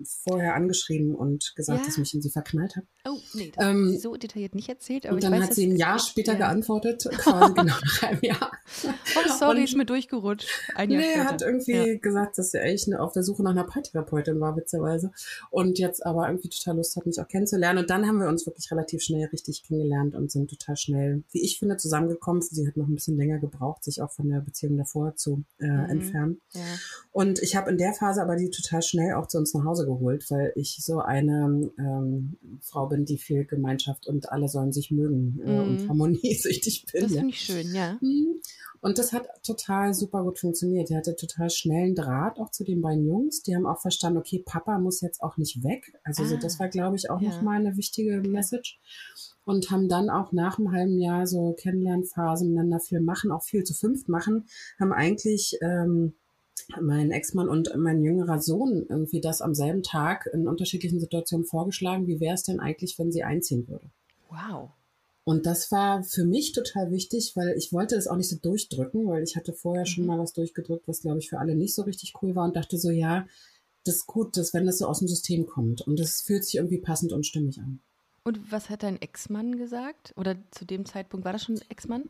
vorher angeschrieben und gesagt, ja. dass ich mich in sie verknallt habe. Oh, nee, das ähm, so detailliert nicht erzählt. Aber und dann weiß, hat sie ein Jahr später ja. geantwortet, quasi genau nach einem Jahr. Oh, sorry, und, ist mir durchgerutscht. Ein Jahr nee, später. er hat irgendwie ja. gesagt, dass er echt auf der Suche nach einer Paartherapeutin war, witzigerweise. Und jetzt aber irgendwie total Lust hat, mich auch kennenzulernen. Und dann haben wir uns wirklich relativ schnell richtig kennengelernt und sind total schnell, wie ich finde, zusammengekommen. Sie hat noch ein bisschen länger gebraucht, sich auch von der Beziehung davor zu äh, mhm. entfernen. Ja. Und ich habe in der Phase aber die total schnell auch zu uns nach Hause geholt, weil ich so eine ähm, Frau bin, die viel Gemeinschaft und alle sollen sich mögen äh, mhm. und harmoniesüchtig bin. Das finde ich schön, ja. Und das hat total super gut funktioniert. Er hatte total schnellen Draht auch zu den beiden Jungs. Die haben auch verstanden, okay, Papa muss jetzt auch nicht weg. Also ah, so, das war, glaube ich, auch ja. nochmal eine wichtige Message und haben dann auch nach einem halben Jahr so Kennenlernphase miteinander viel machen, auch viel zu fünft machen, haben eigentlich ähm, mein Ex-Mann und mein jüngerer Sohn irgendwie das am selben Tag in unterschiedlichen Situationen vorgeschlagen, wie wäre es denn eigentlich, wenn sie einziehen würde. Wow. Und das war für mich total wichtig, weil ich wollte das auch nicht so durchdrücken, weil ich hatte vorher schon mhm. mal was durchgedrückt, was glaube ich für alle nicht so richtig cool war und dachte so, ja, das ist gut, dass wenn das so aus dem System kommt und das fühlt sich irgendwie passend und stimmig an. Und was hat dein Ex-Mann gesagt? Oder zu dem Zeitpunkt war das schon Ex-Mann?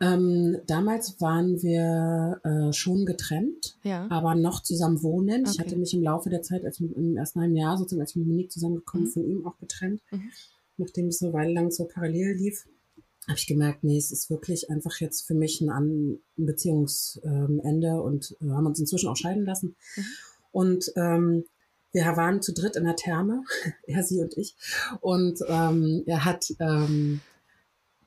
Ähm, damals waren wir äh, schon getrennt, ja. aber noch zusammen wohnen. Okay. Ich hatte mich im Laufe der Zeit, als im ersten halben Jahr, sozusagen als ich mit Monique zusammengekommen, mhm. von ihm auch getrennt. Mhm. Nachdem es eine Weile lang so parallel lief, habe ich gemerkt, nee, es ist wirklich einfach jetzt für mich ein, Beziehungsende und äh, haben uns inzwischen auch scheiden lassen. Mhm. Und ähm, wir waren zu dritt in der Therme, er, sie und ich. Und ähm, er hat ähm,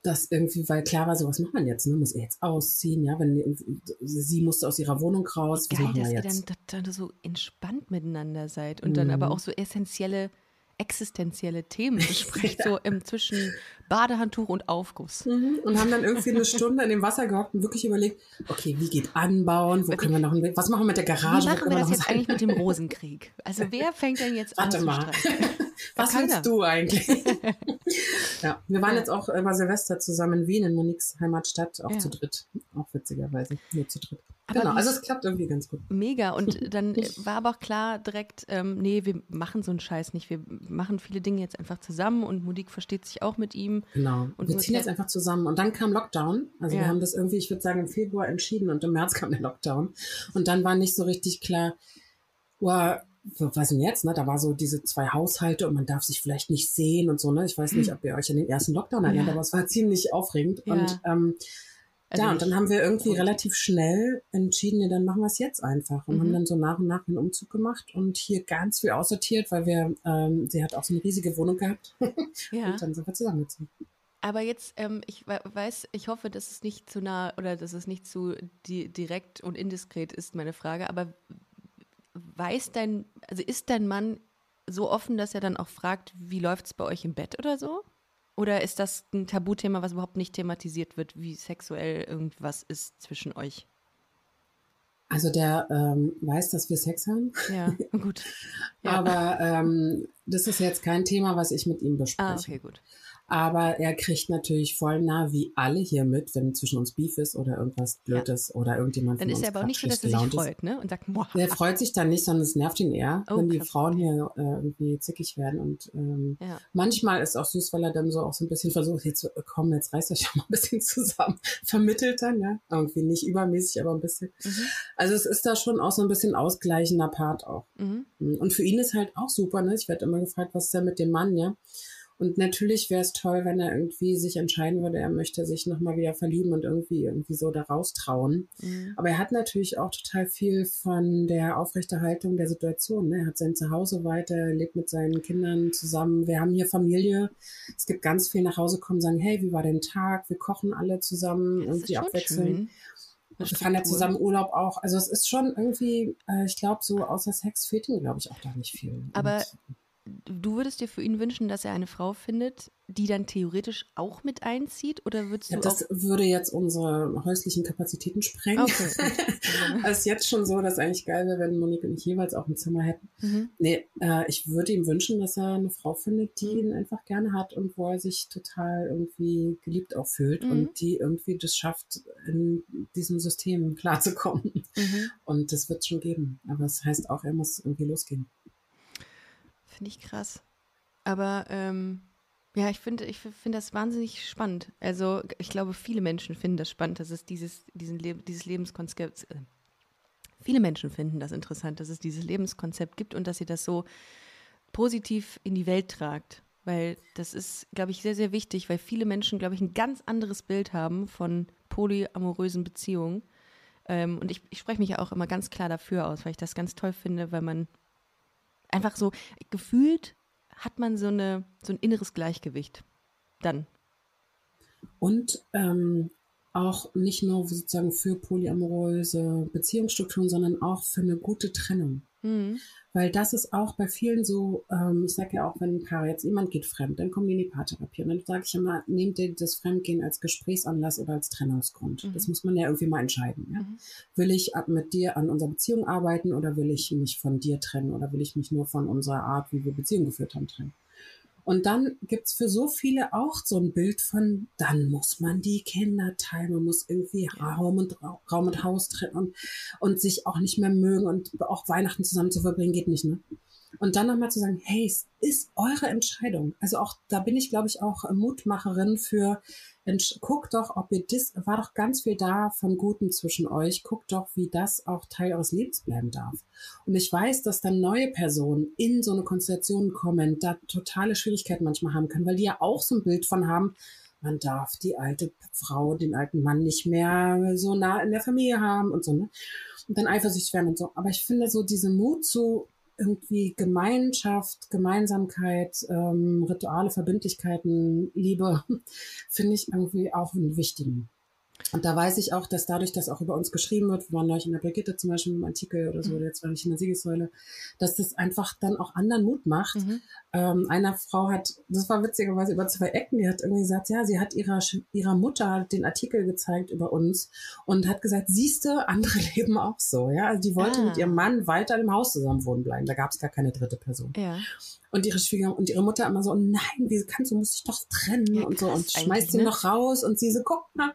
das irgendwie, weil klar war, so was macht man jetzt? Ne? Muss er jetzt ausziehen? Ja, wenn sie musste aus ihrer Wohnung raus. Was Geil, machen wir dass jetzt? ihr dann, dann so entspannt miteinander seid und mhm. dann aber auch so essentielle existenzielle Themen bespricht, ja. so im zwischen Badehandtuch und Aufguss. Mhm. Und haben dann irgendwie eine Stunde in dem Wasser gehockt und wirklich überlegt, okay, wie geht Anbauen, wo können wir noch, was machen wir mit der Garage? Wie machen wir das jetzt eigentlich mit dem Rosenkrieg? Also wer fängt denn jetzt Warte an mal. Was ja, willst du eigentlich? ja, wir waren ja. jetzt auch über Silvester zusammen in Wien, in Moniques Heimatstadt, auch zu dritt. Auch witzigerweise, nur zu dritt. Aber genau, also es klappt irgendwie ganz gut. Mega. Und dann war aber auch klar direkt, ähm, nee, wir machen so einen Scheiß nicht. Wir machen viele Dinge jetzt einfach zusammen und Monique versteht sich auch mit ihm. Genau. Und wir ziehen jetzt einfach zusammen. Und dann kam Lockdown. Also ja. wir haben das irgendwie, ich würde sagen, im Februar entschieden und im März kam der Lockdown. Und dann war nicht so richtig klar, wow, was denn jetzt, ne? Da war so diese zwei Haushalte und man darf sich vielleicht nicht sehen und so, ne? Ich weiß nicht, ob ihr euch an den ersten Lockdown erinnert, ja. aber es war ziemlich aufregend. Ja. Und ähm, also ja, und dann haben wir irgendwie gut. relativ schnell entschieden, ja, dann machen wir es jetzt einfach. Und mhm. haben dann so nach und nach einen Umzug gemacht und hier ganz viel aussortiert, weil wir, ähm, sie hat auch so eine riesige Wohnung gehabt. ja. Und dann sind wir zusammengezogen. Aber jetzt, ähm, ich weiß, ich hoffe, dass es nicht zu nah oder dass es nicht zu di direkt und indiskret ist, meine Frage. Aber weiß dein, also ist dein Mann so offen, dass er dann auch fragt, wie läuft es bei euch im Bett oder so? Oder ist das ein Tabuthema, was überhaupt nicht thematisiert wird, wie sexuell irgendwas ist zwischen euch? Also der ähm, weiß, dass wir Sex haben. Ja, gut. Ja. Aber ähm, das ist jetzt kein Thema, was ich mit ihm bespreche. Ah, okay, gut. Aber er kriegt natürlich voll nah, wie alle hier mit, wenn zwischen uns Beef ist oder irgendwas Blödes ja. oder irgendjemand Dann ist er aber auch nicht so, dass er sich freut, ne? Und sagt, Boah. Er freut sich dann nicht, sondern es nervt ihn eher, oh, wenn die Frauen hier äh, irgendwie zickig werden. Und ähm, ja. manchmal ist es auch süß, weil er dann so auch so ein bisschen versucht, jetzt äh, komm, jetzt reißt euch doch mal ein bisschen zusammen. Vermittelt dann, ja. Irgendwie nicht übermäßig, aber ein bisschen. Mhm. Also es ist da schon auch so ein bisschen ausgleichender Part auch. Mhm. Und für ihn ist halt auch super, ne? Ich werde immer gefragt, was ist denn mit dem Mann, ja? Und natürlich wäre es toll, wenn er irgendwie sich entscheiden würde, er möchte sich nochmal wieder verlieben und irgendwie, irgendwie so da raustrauen. Mhm. Aber er hat natürlich auch total viel von der Aufrechterhaltung der Situation. Ne? Er hat sein Zuhause weiter, er lebt mit seinen Kindern zusammen. Wir haben hier Familie. Es gibt ganz viel nach Hause kommen, sagen, hey, wie war dein Tag? Wir kochen alle zusammen, das irgendwie abwechseln. Wir fahren ja zusammen Urlaub auch. Also es ist schon irgendwie, äh, ich glaube, so außer Sex fehlt ihm, glaube ich, auch da nicht viel. Aber und, du würdest dir für ihn wünschen, dass er eine Frau findet, die dann theoretisch auch mit einzieht? Oder würdest ja, du das würde jetzt unsere häuslichen Kapazitäten sprengen. Okay. Es ist jetzt schon so, dass eigentlich geil wäre, wenn Monique und ich jeweils auch ein Zimmer hätten. Mhm. Nee, äh, ich würde ihm wünschen, dass er eine Frau findet, die ihn einfach gerne hat und wo er sich total irgendwie geliebt auch fühlt mhm. und die irgendwie das schafft, in diesem System klarzukommen. Mhm. Und das wird es schon geben. Aber es das heißt auch, er muss irgendwie losgehen. Finde ich krass. Aber ähm, ja, ich finde ich find das wahnsinnig spannend. Also ich glaube, viele Menschen finden das spannend, dass es dieses, diesen Le dieses Lebenskonzept, äh, viele Menschen finden das interessant, dass es dieses Lebenskonzept gibt und dass ihr das so positiv in die Welt tragt. Weil das ist, glaube ich, sehr, sehr wichtig, weil viele Menschen, glaube ich, ein ganz anderes Bild haben von polyamorösen Beziehungen. Ähm, und ich, ich spreche mich ja auch immer ganz klar dafür aus, weil ich das ganz toll finde, weil man einfach so gefühlt hat man so, eine, so ein inneres Gleichgewicht dann. Und ähm, auch nicht nur sozusagen für polyamoröse Beziehungsstrukturen, sondern auch für eine gute Trennung. Mhm. Weil das ist auch bei vielen so, ähm, ich sage ja auch, wenn ein Paar jetzt jemand geht fremd, dann kommen die in die Paartherapie. Und dann sage ich immer, nehmt ihr das Fremdgehen als Gesprächsanlass oder als Trennungsgrund. Mhm. Das muss man ja irgendwie mal entscheiden. Ja? Mhm. Will ich mit dir an unserer Beziehung arbeiten oder will ich mich von dir trennen oder will ich mich nur von unserer Art, wie wir Beziehung geführt haben, trennen? Und dann gibt's für so viele auch so ein Bild von, dann muss man die Kinder teilen, man muss irgendwie Raum und, Raum und Haus trennen und, und sich auch nicht mehr mögen und auch Weihnachten zusammen zu verbringen, geht nicht, ne? Und dann nochmal zu sagen, hey, es ist eure Entscheidung. Also auch, da bin ich, glaube ich, auch Mutmacherin für, guckt doch, ob ihr das, war doch ganz viel da von Guten zwischen euch, guckt doch, wie das auch Teil eures Lebens bleiben darf. Und ich weiß, dass dann neue Personen in so eine Konstellation kommen, da totale Schwierigkeiten manchmal haben können, weil die ja auch so ein Bild von haben, man darf die alte Frau, den alten Mann nicht mehr so nah in der Familie haben und so, ne? Und dann eifersüchtig werden und so. Aber ich finde so diese Mut zu irgendwie Gemeinschaft, Gemeinsamkeit, ähm, Rituale, Verbindlichkeiten, Liebe, finde ich irgendwie auch einen wichtigen. Und da weiß ich auch, dass dadurch, dass auch über uns geschrieben wird, wir waren neulich in der Brigitte zum Beispiel im Artikel oder so, mhm. jetzt war ich in der Siegessäule, dass das einfach dann auch anderen Mut macht. Mhm. Ähm, einer Frau hat, das war witzigerweise über zwei Ecken, die hat irgendwie gesagt, ja, sie hat ihrer, ihrer Mutter den Artikel gezeigt über uns und hat gesagt, siehste, andere leben auch so, ja. Also die wollte ah. mit ihrem Mann weiter im Haus zusammen wohnen bleiben. Da gab es gar keine dritte Person. Ja. Und ihre Schwieger und ihre Mutter immer so, nein, wie kannst du, musst dich doch trennen ja, und so und schmeißt sie ne? noch raus und sie so, guck mal,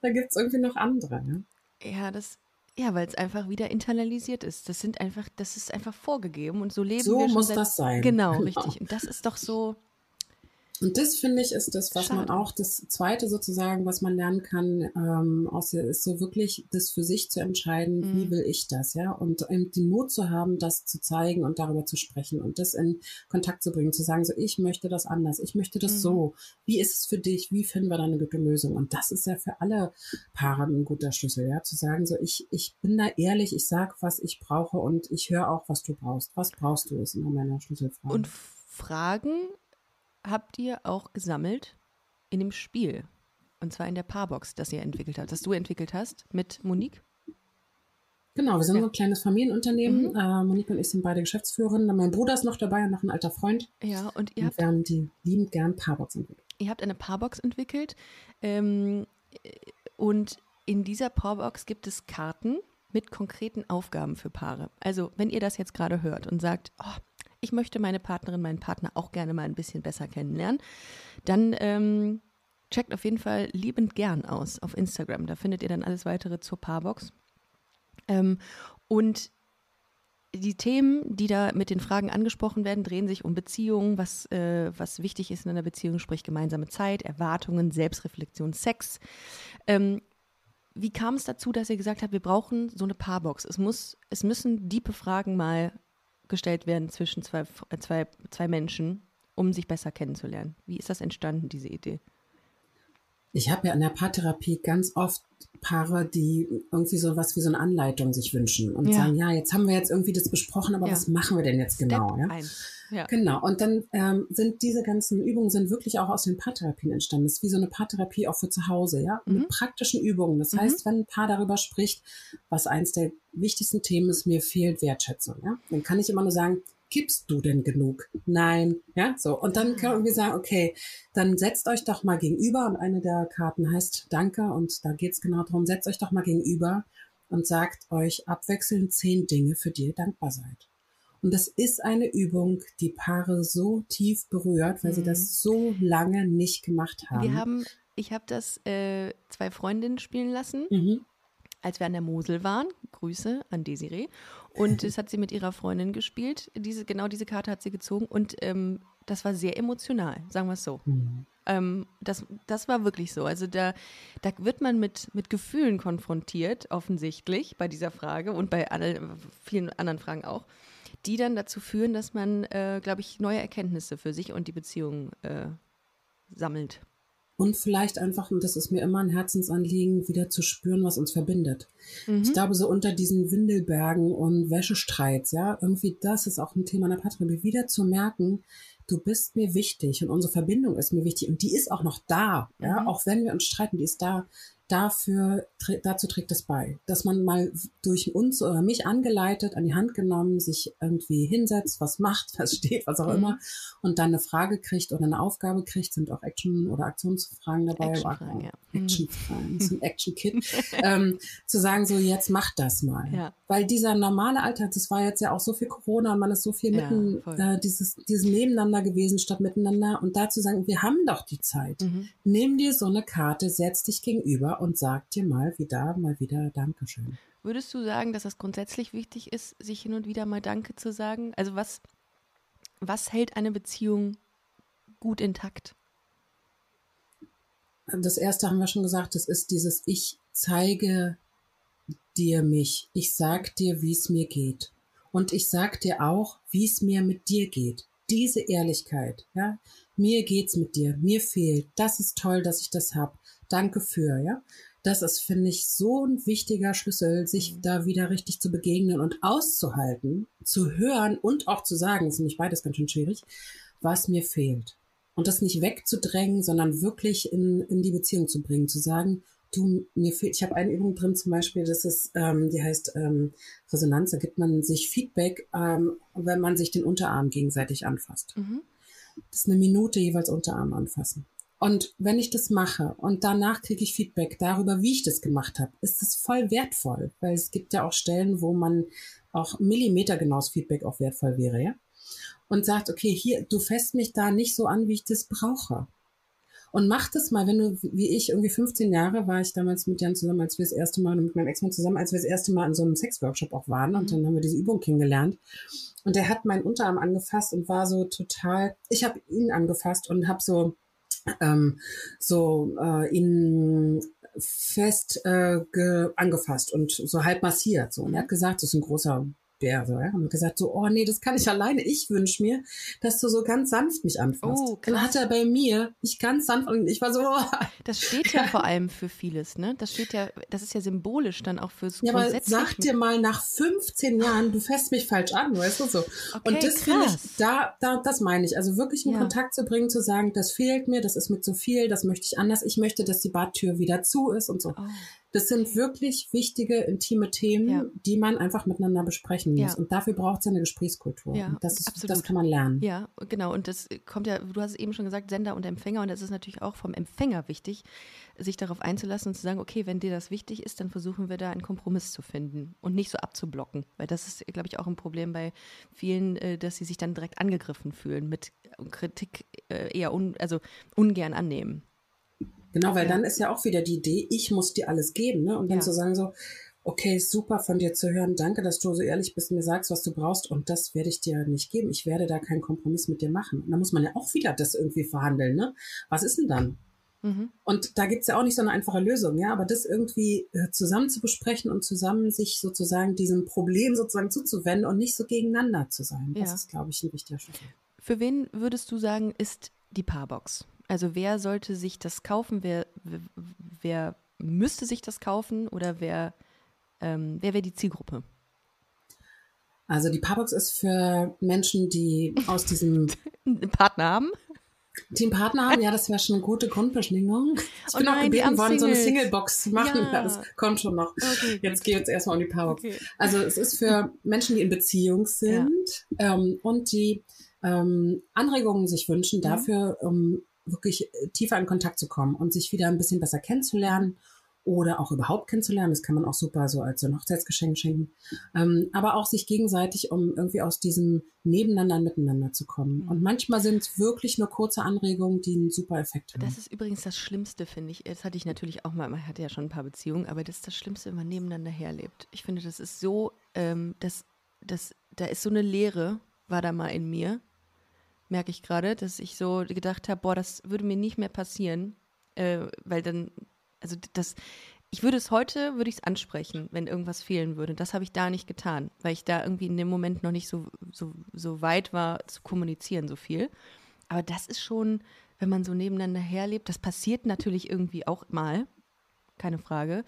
da gibt's irgendwie noch andere. Ne? Ja, das, ja, weil es einfach wieder internalisiert ist. Das sind einfach, das ist einfach vorgegeben und so leben so wir. So muss seit, das sein. Genau, richtig. Und das ist doch so, und das finde ich ist das, was Schade. man auch, das zweite sozusagen, was man lernen kann, ähm, aus, ist so wirklich das für sich zu entscheiden, mhm. wie will ich das, ja, und eben den Mut zu haben, das zu zeigen und darüber zu sprechen und das in Kontakt zu bringen, zu sagen, so, ich möchte das anders, ich möchte das mhm. so, wie ist es für dich, wie finden wir da eine gute Lösung? Und das ist ja für alle Paare ein guter Schlüssel, ja, zu sagen, so, ich, ich bin da ehrlich, ich sag, was ich brauche und ich höre auch, was du brauchst. Was brauchst du, ist immer meine Schlüsselfrage. Und Fragen habt ihr auch gesammelt in dem Spiel. Und zwar in der Paarbox, das ihr entwickelt habt, das du entwickelt hast mit Monique. Genau, wir sind ja. ein kleines Familienunternehmen. Mhm. Äh, Monique und ich sind beide Geschäftsführerinnen. Mein Bruder ist noch dabei und noch ein alter Freund. Ja, und ihr und habt. Wir haben die liebend gern Paarbox entwickelt. Ihr habt eine Paarbox entwickelt. Ähm, und in dieser Paarbox gibt es Karten mit konkreten Aufgaben für Paare. Also, wenn ihr das jetzt gerade hört und sagt, oh, ich möchte meine Partnerin, meinen Partner auch gerne mal ein bisschen besser kennenlernen, dann ähm, checkt auf jeden Fall liebend gern aus auf Instagram. Da findet ihr dann alles weitere zur Paarbox. Ähm, und die Themen, die da mit den Fragen angesprochen werden, drehen sich um Beziehungen, was, äh, was wichtig ist in einer Beziehung, sprich gemeinsame Zeit, Erwartungen, Selbstreflexion, Sex. Ähm, wie kam es dazu, dass ihr gesagt habt, wir brauchen so eine Paarbox? Es, muss, es müssen diepe Fragen mal gestellt werden zwischen zwei, äh, zwei, zwei Menschen. um sich besser kennenzulernen. Wie ist das entstanden, diese Idee? Ich habe ja in der Paartherapie ganz oft Paare, die irgendwie so was wie so eine Anleitung sich wünschen und ja. sagen, ja, jetzt haben wir jetzt irgendwie das besprochen, aber ja. was machen wir denn jetzt Step genau? Ja? ja? Genau. Und dann ähm, sind diese ganzen Übungen sind wirklich auch aus den Paartherapien entstanden. Das ist wie so eine Paartherapie auch für zu Hause, ja, mhm. mit praktischen Übungen. Das mhm. heißt, wenn ein Paar darüber spricht, was eins der wichtigsten Themen ist, mir fehlt Wertschätzung, ja, dann kann ich immer nur sagen, gibst du denn genug? Nein, ja, so. Und dann können wir sagen, okay, dann setzt euch doch mal gegenüber und eine der Karten heißt Danke und da geht es genau darum, setzt euch doch mal gegenüber und sagt euch abwechselnd zehn Dinge, für die ihr dankbar seid. Und das ist eine Übung, die Paare so tief berührt, weil mhm. sie das mhm. so lange nicht gemacht haben. Wir haben, ich habe das äh, zwei Freundinnen spielen lassen. Mhm als wir an der Mosel waren. Grüße an Desiree. Und das hat sie mit ihrer Freundin gespielt. Diese, genau diese Karte hat sie gezogen. Und ähm, das war sehr emotional, sagen wir es so. Mhm. Ähm, das, das war wirklich so. Also da, da wird man mit, mit Gefühlen konfrontiert, offensichtlich, bei dieser Frage und bei alle, vielen anderen Fragen auch, die dann dazu führen, dass man, äh, glaube ich, neue Erkenntnisse für sich und die Beziehung äh, sammelt. Und vielleicht einfach, und das ist mir immer ein Herzensanliegen, wieder zu spüren, was uns verbindet. Mhm. Ich glaube, so unter diesen Windelbergen und Wäschestreits, ja, irgendwie das ist auch ein Thema in der Patrie, wieder zu merken, du bist mir wichtig und unsere Verbindung ist mir wichtig und die ist auch noch da, ja, mhm. auch wenn wir uns streiten, die ist da dafür, dazu trägt es bei, dass man mal durch uns oder mich angeleitet, an die Hand genommen, sich irgendwie hinsetzt, was macht, was steht, was auch mhm. immer, und dann eine Frage kriegt oder eine Aufgabe kriegt, sind auch Action- oder Aktionsfragen dabei. Action-Fragen, ja. Action-Fragen, so ein Action-Kit, ähm, zu sagen, so jetzt macht das mal. Ja. Weil dieser normale Alltag, das war jetzt ja auch so viel Corona und man ist so viel mitten, ja, äh, dieses, dieses Nebeneinander gewesen statt miteinander und dazu sagen, wir haben doch die Zeit. Mhm. Nimm dir so eine Karte, setz dich gegenüber und sag dir mal wieder, mal wieder Dankeschön. Würdest du sagen, dass das grundsätzlich wichtig ist, sich hin und wieder mal Danke zu sagen? Also was, was hält eine Beziehung gut intakt? Das erste haben wir schon gesagt, das ist dieses Ich zeige dir mich. Ich sag dir, wie es mir geht. Und ich sag dir auch, wie es mir mit dir geht. Diese Ehrlichkeit, ja. Mir geht's mit dir. Mir fehlt. Das ist toll, dass ich das hab. Danke für, ja. Das ist, finde ich, so ein wichtiger Schlüssel, sich mhm. da wieder richtig zu begegnen und auszuhalten, zu hören und auch zu sagen, ist nämlich beides ganz schön schwierig, was mir fehlt. Und das nicht wegzudrängen, sondern wirklich in, in die Beziehung zu bringen, zu sagen, du, mir fehlt, ich habe eine Übung drin zum Beispiel, das ist, ähm, die heißt ähm, Resonanz, da gibt man sich Feedback, ähm, wenn man sich den Unterarm gegenseitig anfasst. Mhm. Das ist eine Minute jeweils Unterarm anfassen. Und wenn ich das mache und danach kriege ich Feedback darüber, wie ich das gemacht habe, ist es voll wertvoll, weil es gibt ja auch Stellen, wo man auch millimetergenaues Feedback auch wertvoll wäre, ja? Und sagt, okay, hier, du fässt mich da nicht so an, wie ich das brauche. Und mach das mal, wenn du, wie ich, irgendwie 15 Jahre war ich damals mit Jan zusammen, als wir das erste Mal, mit meinem Ex-Mann zusammen, als wir das erste Mal in so einem Sexworkshop auch waren. Und mhm. dann haben wir diese Übung kennengelernt. Und der hat meinen Unterarm angefasst und war so total, ich habe ihn angefasst und habe so ähm, so äh, ihn fest äh, angefasst und so halb massiert. So. Und er hat gesagt, das ist ein großer Bär. So, ja? Und gesagt so, oh nee, das kann ich alleine. Ich wünsche mir, dass du so ganz sanft mich anfasst. Oh, Dann hat er bei mir mich ganz sanft und ich war so. Oh. Das steht ja vor allem für vieles, ne? Das steht ja, das ist ja symbolisch dann auch für so Ja, aber sag dir mal nach 15 Jahren, du fässt mich falsch an, weißt du so. Okay, und das finde ich, da, da, das meine ich. Also wirklich in ja. Kontakt zu bringen, zu sagen, das fehlt mir, das ist mit zu viel, das möchte ich anders. Ich möchte, dass die Badtür wieder zu ist und so. Oh. Das sind wirklich wichtige, intime Themen, ja. die man einfach miteinander besprechen muss. Ja. Und dafür braucht es eine Gesprächskultur. Ja, das, ist, das kann man lernen. Ja, genau. Und das kommt ja, du hast es eben schon gesagt, Sender und Empfänger. Und es ist natürlich auch vom Empfänger wichtig, sich darauf einzulassen und zu sagen, okay, wenn dir das wichtig ist, dann versuchen wir da einen Kompromiss zu finden und nicht so abzublocken. Weil das ist, glaube ich, auch ein Problem bei vielen, äh, dass sie sich dann direkt angegriffen fühlen, mit Kritik äh, eher un, also ungern annehmen. Genau, weil ja. dann ist ja auch wieder die Idee, ich muss dir alles geben, ne? Und dann ja. zu sagen so, okay, super von dir zu hören, danke, dass du so ehrlich bist und mir sagst, was du brauchst und das werde ich dir nicht geben. Ich werde da keinen Kompromiss mit dir machen. Und da muss man ja auch wieder das irgendwie verhandeln, ne? Was ist denn dann? Mhm. Und da gibt's ja auch nicht so eine einfache Lösung, ja, aber das irgendwie äh, zusammen zu besprechen und zusammen sich sozusagen diesem Problem sozusagen zuzuwenden und nicht so gegeneinander zu sein, das ja. ist, glaube ich, ein wichtiger Schritt Für wen würdest du sagen, ist die Paarbox? Also wer sollte sich das kaufen? Wer, wer müsste sich das kaufen oder wer, ähm, wer wäre die Zielgruppe? Also die Paarbox ist für Menschen, die aus diesem einen Partner haben. Die einen Partner haben, ja, das wäre schon eine gute Grundbeschwingung. Ich Oh bin auch nein, die gebeten worden, so eine. Singlebox zu machen. Ja. Ja. das kommt schon noch. Okay, Jetzt geht es erstmal um die Paarbox. Okay. Also es ist für Menschen, die in Beziehung sind ähm, und die ähm, Anregungen sich wünschen Mhm. dafür, um wirklich äh, tiefer in Kontakt zu kommen und sich wieder ein bisschen besser kennenzulernen oder auch überhaupt kennenzulernen. Das kann man auch super so als so ein Hochzeitsgeschenk schenken. Ähm, aber auch sich gegenseitig, um irgendwie aus diesem Nebeneinander Miteinander zu kommen. Mhm. Und manchmal sind es wirklich nur kurze Anregungen, die einen super Effekt haben. Das ist übrigens das Schlimmste, finde ich. Das hatte ich natürlich auch mal, man hatte ja schon ein paar Beziehungen, aber das ist das Schlimmste, wenn man nebeneinander herlebt. Ich finde, das ist so, ähm, das, das, da ist so eine Leere, war da mal in mir, merke ich gerade, dass ich so gedacht habe, boah, das würde mir nicht mehr passieren, äh, weil dann, also das, ich würde es heute, würde ich es ansprechen, wenn irgendwas fehlen würde. Das habe ich da nicht getan, weil ich da irgendwie in dem Moment noch nicht so, so, so weit war zu kommunizieren, so viel. Aber das ist schon, wenn man so nebeneinander herlebt, das passiert natürlich irgendwie auch mal, keine Frage.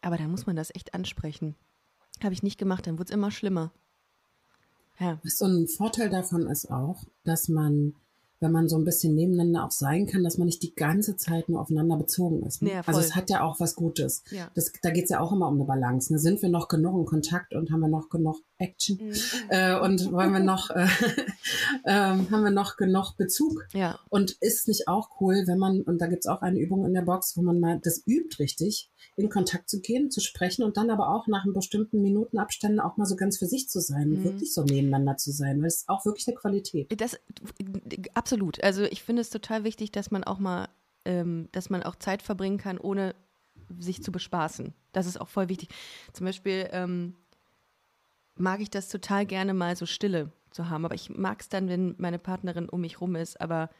Aber dann muss man das echt ansprechen. Habe ich nicht gemacht, dann wurde es immer schlimmer. Ja. So ein Vorteil davon ist auch, dass man, wenn man so ein bisschen nebeneinander auch sein kann, dass man nicht die ganze Zeit nur aufeinander bezogen ist. Ne? Ja, also es hat ja auch was Gutes. Ja. Das, da geht es ja auch immer um eine Balance. Ne? Sind wir noch genug in Kontakt und haben wir noch genug Action? Mhm. Äh, und wollen wir noch, äh, ähm, haben wir noch genug Bezug? Ja. Und ist nicht auch cool, wenn man, und da gibt's auch eine Übung in der Box, wo man mal das übt, richtig, in Kontakt zu gehen, zu sprechen und dann aber auch nach einem bestimmten Minutenabständen auch mal so ganz für sich zu sein und Mhm. wirklich so nebeneinander zu sein, weil es ist auch wirklich eine Qualität. Das absolut. Also ich finde es total wichtig, dass man auch mal, ähm, dass man auch Zeit verbringen kann, ohne sich zu bespaßen. Das ist auch voll wichtig. Zum Beispiel ähm, mag ich das total gerne mal so Stille zu haben, aber ich mag es dann, wenn meine Partnerin um mich rum ist, aber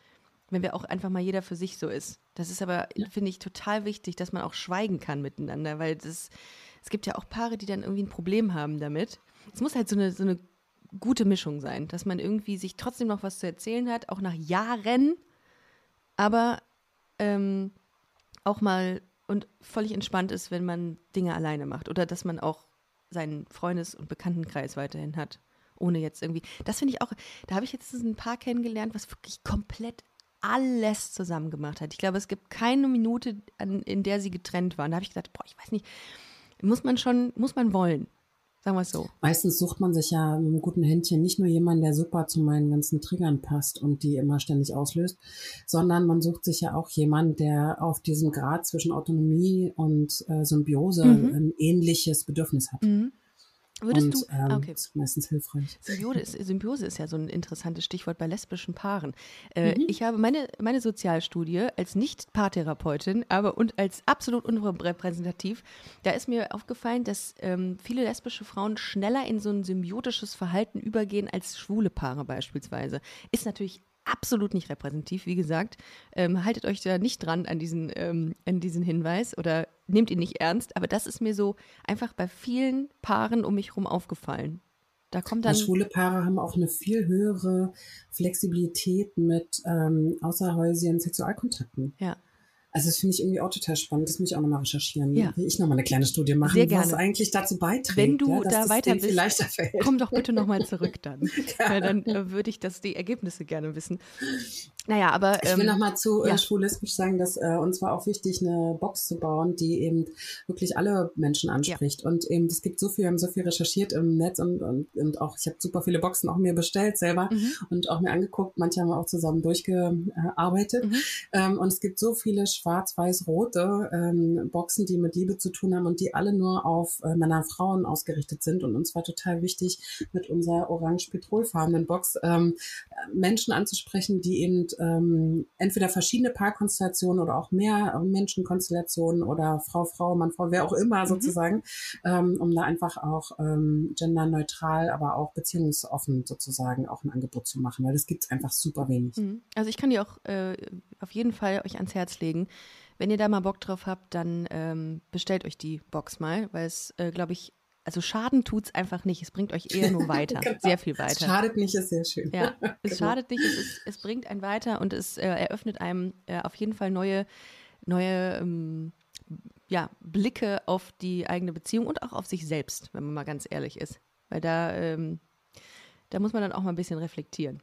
wenn wir auch einfach mal jeder für sich so ist. Das ist aber, finde ich, total wichtig, dass man auch schweigen kann miteinander, weil das, es gibt ja auch Paare, die dann irgendwie ein Problem haben damit. Es muss halt so eine, so eine gute Mischung sein, dass man irgendwie sich trotzdem noch was zu erzählen hat, auch nach Jahren, aber ähm, auch mal und völlig entspannt ist, wenn man Dinge alleine macht oder dass man auch seinen Freundes- und Bekanntenkreis weiterhin hat, ohne jetzt irgendwie. Das finde ich auch, da habe ich jetzt ein Paar kennengelernt, was wirklich komplett alles zusammen gemacht hat. Ich glaube, es gibt keine Minute, an, in der sie getrennt waren. Da habe ich gedacht, boah, ich weiß nicht, muss man schon, muss man wollen. Sagen wir es so. Meistens sucht man sich ja mit einem guten Händchen nicht nur jemanden, der super zu meinen ganzen Triggern passt und die immer ständig auslöst, sondern man sucht sich ja auch jemanden, der auf diesem Grad zwischen Autonomie und äh, Symbiose Mhm. ein ähnliches Bedürfnis hat. Würdest und du, ähm, ah, okay. ist meistens hilfreich. Symbiose ist, Symbiose ist ja so ein interessantes Stichwort bei lesbischen Paaren. Äh, Ich habe meine, meine Sozialstudie als Nicht-Paartherapeutin, aber und als absolut unrepräsentativ, da ist mir aufgefallen, dass ähm, viele lesbische Frauen schneller in so ein symbiotisches Verhalten übergehen als schwule Paare beispielsweise. Ist natürlich absolut nicht repräsentativ, wie gesagt. Ähm, haltet euch da nicht dran an diesen, ähm, an diesen Hinweis oder nehmt ihn nicht ernst, aber das ist mir so einfach bei vielen Paaren um mich herum aufgefallen. Da kommt dann. Also schwule Paare haben auch eine viel höhere Flexibilität mit ähm, außerhäusigen Sexualkontakten. Ja. Also das finde ich irgendwie auch total spannend. Das muss ich auch nochmal recherchieren. Ja. Will ich nochmal eine kleine Studie machen, Sehr was gerne. eigentlich dazu beiträgt. Wenn du ja, da weiter bist. Komm doch bitte nochmal zurück dann. Weil dann äh, würde ich das, die Ergebnisse gerne wissen. Naja, aber. Ich will ähm, nochmal zu ja. äh, schwulistisch sagen, dass äh, uns war auch wichtig, eine Box zu bauen, die eben wirklich alle Menschen anspricht. Und eben, es gibt so viel, wir haben so viel recherchiert im Netz und, und, und auch, ich habe super viele Boxen auch mir bestellt selber Mhm. und auch mir angeguckt. Manche haben wir auch zusammen durchgearbeitet. Mhm. Ähm, und es gibt so viele schwarz-weiß-rote ähm, Boxen, die mit Liebe zu tun haben und die alle nur auf äh, Männer Frauen ausgerichtet sind. Und uns war total wichtig, mit unserer orange-petrolfarbenen Box ähm, Menschen anzusprechen, die eben ähm, entweder verschiedene Paarkonstellationen oder auch mehr Menschenkonstellationen oder Frau, Frau, Mann, Frau, wer auch immer sozusagen, ähm, um da einfach auch ähm, genderneutral, aber auch beziehungsoffen sozusagen auch ein Angebot zu machen, weil das gibt es einfach super wenig. Mhm. Also ich kann dir auch äh, auf jeden Fall euch ans Herz legen. Wenn ihr da mal Bock drauf habt, dann ähm, bestellt euch die Box mal, weil es, äh, glaube ich, also Schaden tut es einfach nicht. Es bringt euch eher nur weiter. genau. Sehr viel weiter. Es schadet nicht, ist sehr schön. Ja, es genau. schadet nicht, es, ist, es, bringt einen weiter und es äh, eröffnet einem äh, auf jeden Fall neue, neue ähm, ja, Blicke auf die eigene Beziehung und auch auf sich selbst, wenn man mal ganz ehrlich ist. Weil da, ähm, da muss man dann auch mal ein bisschen reflektieren.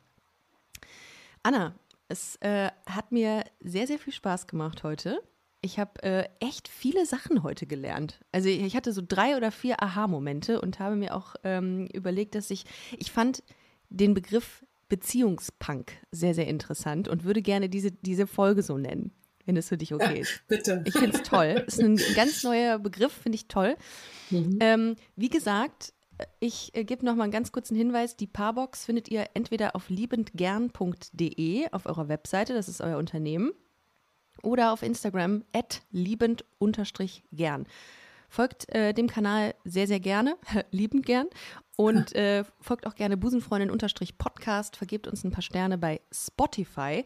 Anna, es äh, hat mir sehr, sehr viel Spaß gemacht heute. Ich habe äh, echt viele Sachen heute gelernt. Also ich hatte so drei oder vier Aha-Momente und habe mir auch ähm, überlegt, dass ich, ich fand den Begriff Beziehungspunk sehr, sehr interessant und würde gerne diese, diese Folge so nennen, wenn es für dich okay ist. Bitte. Ich finde es toll. Ist ein ganz neuer Begriff, finde ich toll. Mhm. Ähm, wie gesagt, ich äh, gebe noch mal einen ganz kurzen Hinweis. Die Paarbox findet ihr entweder auf liebendgern.de auf eurer Webseite, das ist euer Unternehmen oder auf Instagram at liebend-gern. Folgt äh, dem Kanal sehr, sehr gerne, liebend gern. Und äh, folgt auch gerne Busenfreundin-Podcast, vergebt uns ein paar Sterne bei Spotify.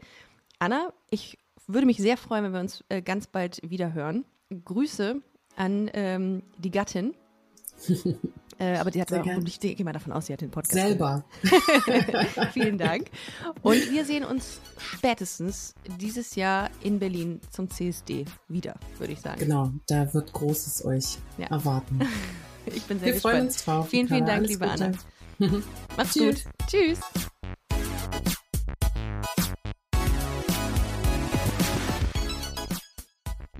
Anna, ich würde mich sehr freuen, wenn wir uns äh, ganz bald wieder hören. Grüße an ähm, die Gattin. Äh, aber die hat auch, und ich gehe mal davon aus, sie hat den Podcast. Selber. Vielen Dank. Und wir sehen uns spätestens dieses Jahr in Berlin zum CSD wieder, würde ich sagen. Genau, da wird Großes euch ja. erwarten. Ich bin sehr wir gespannt. freuen uns drauf. Vielen, vielen Dank, liebe Anna. Mach's gut. Tschüss.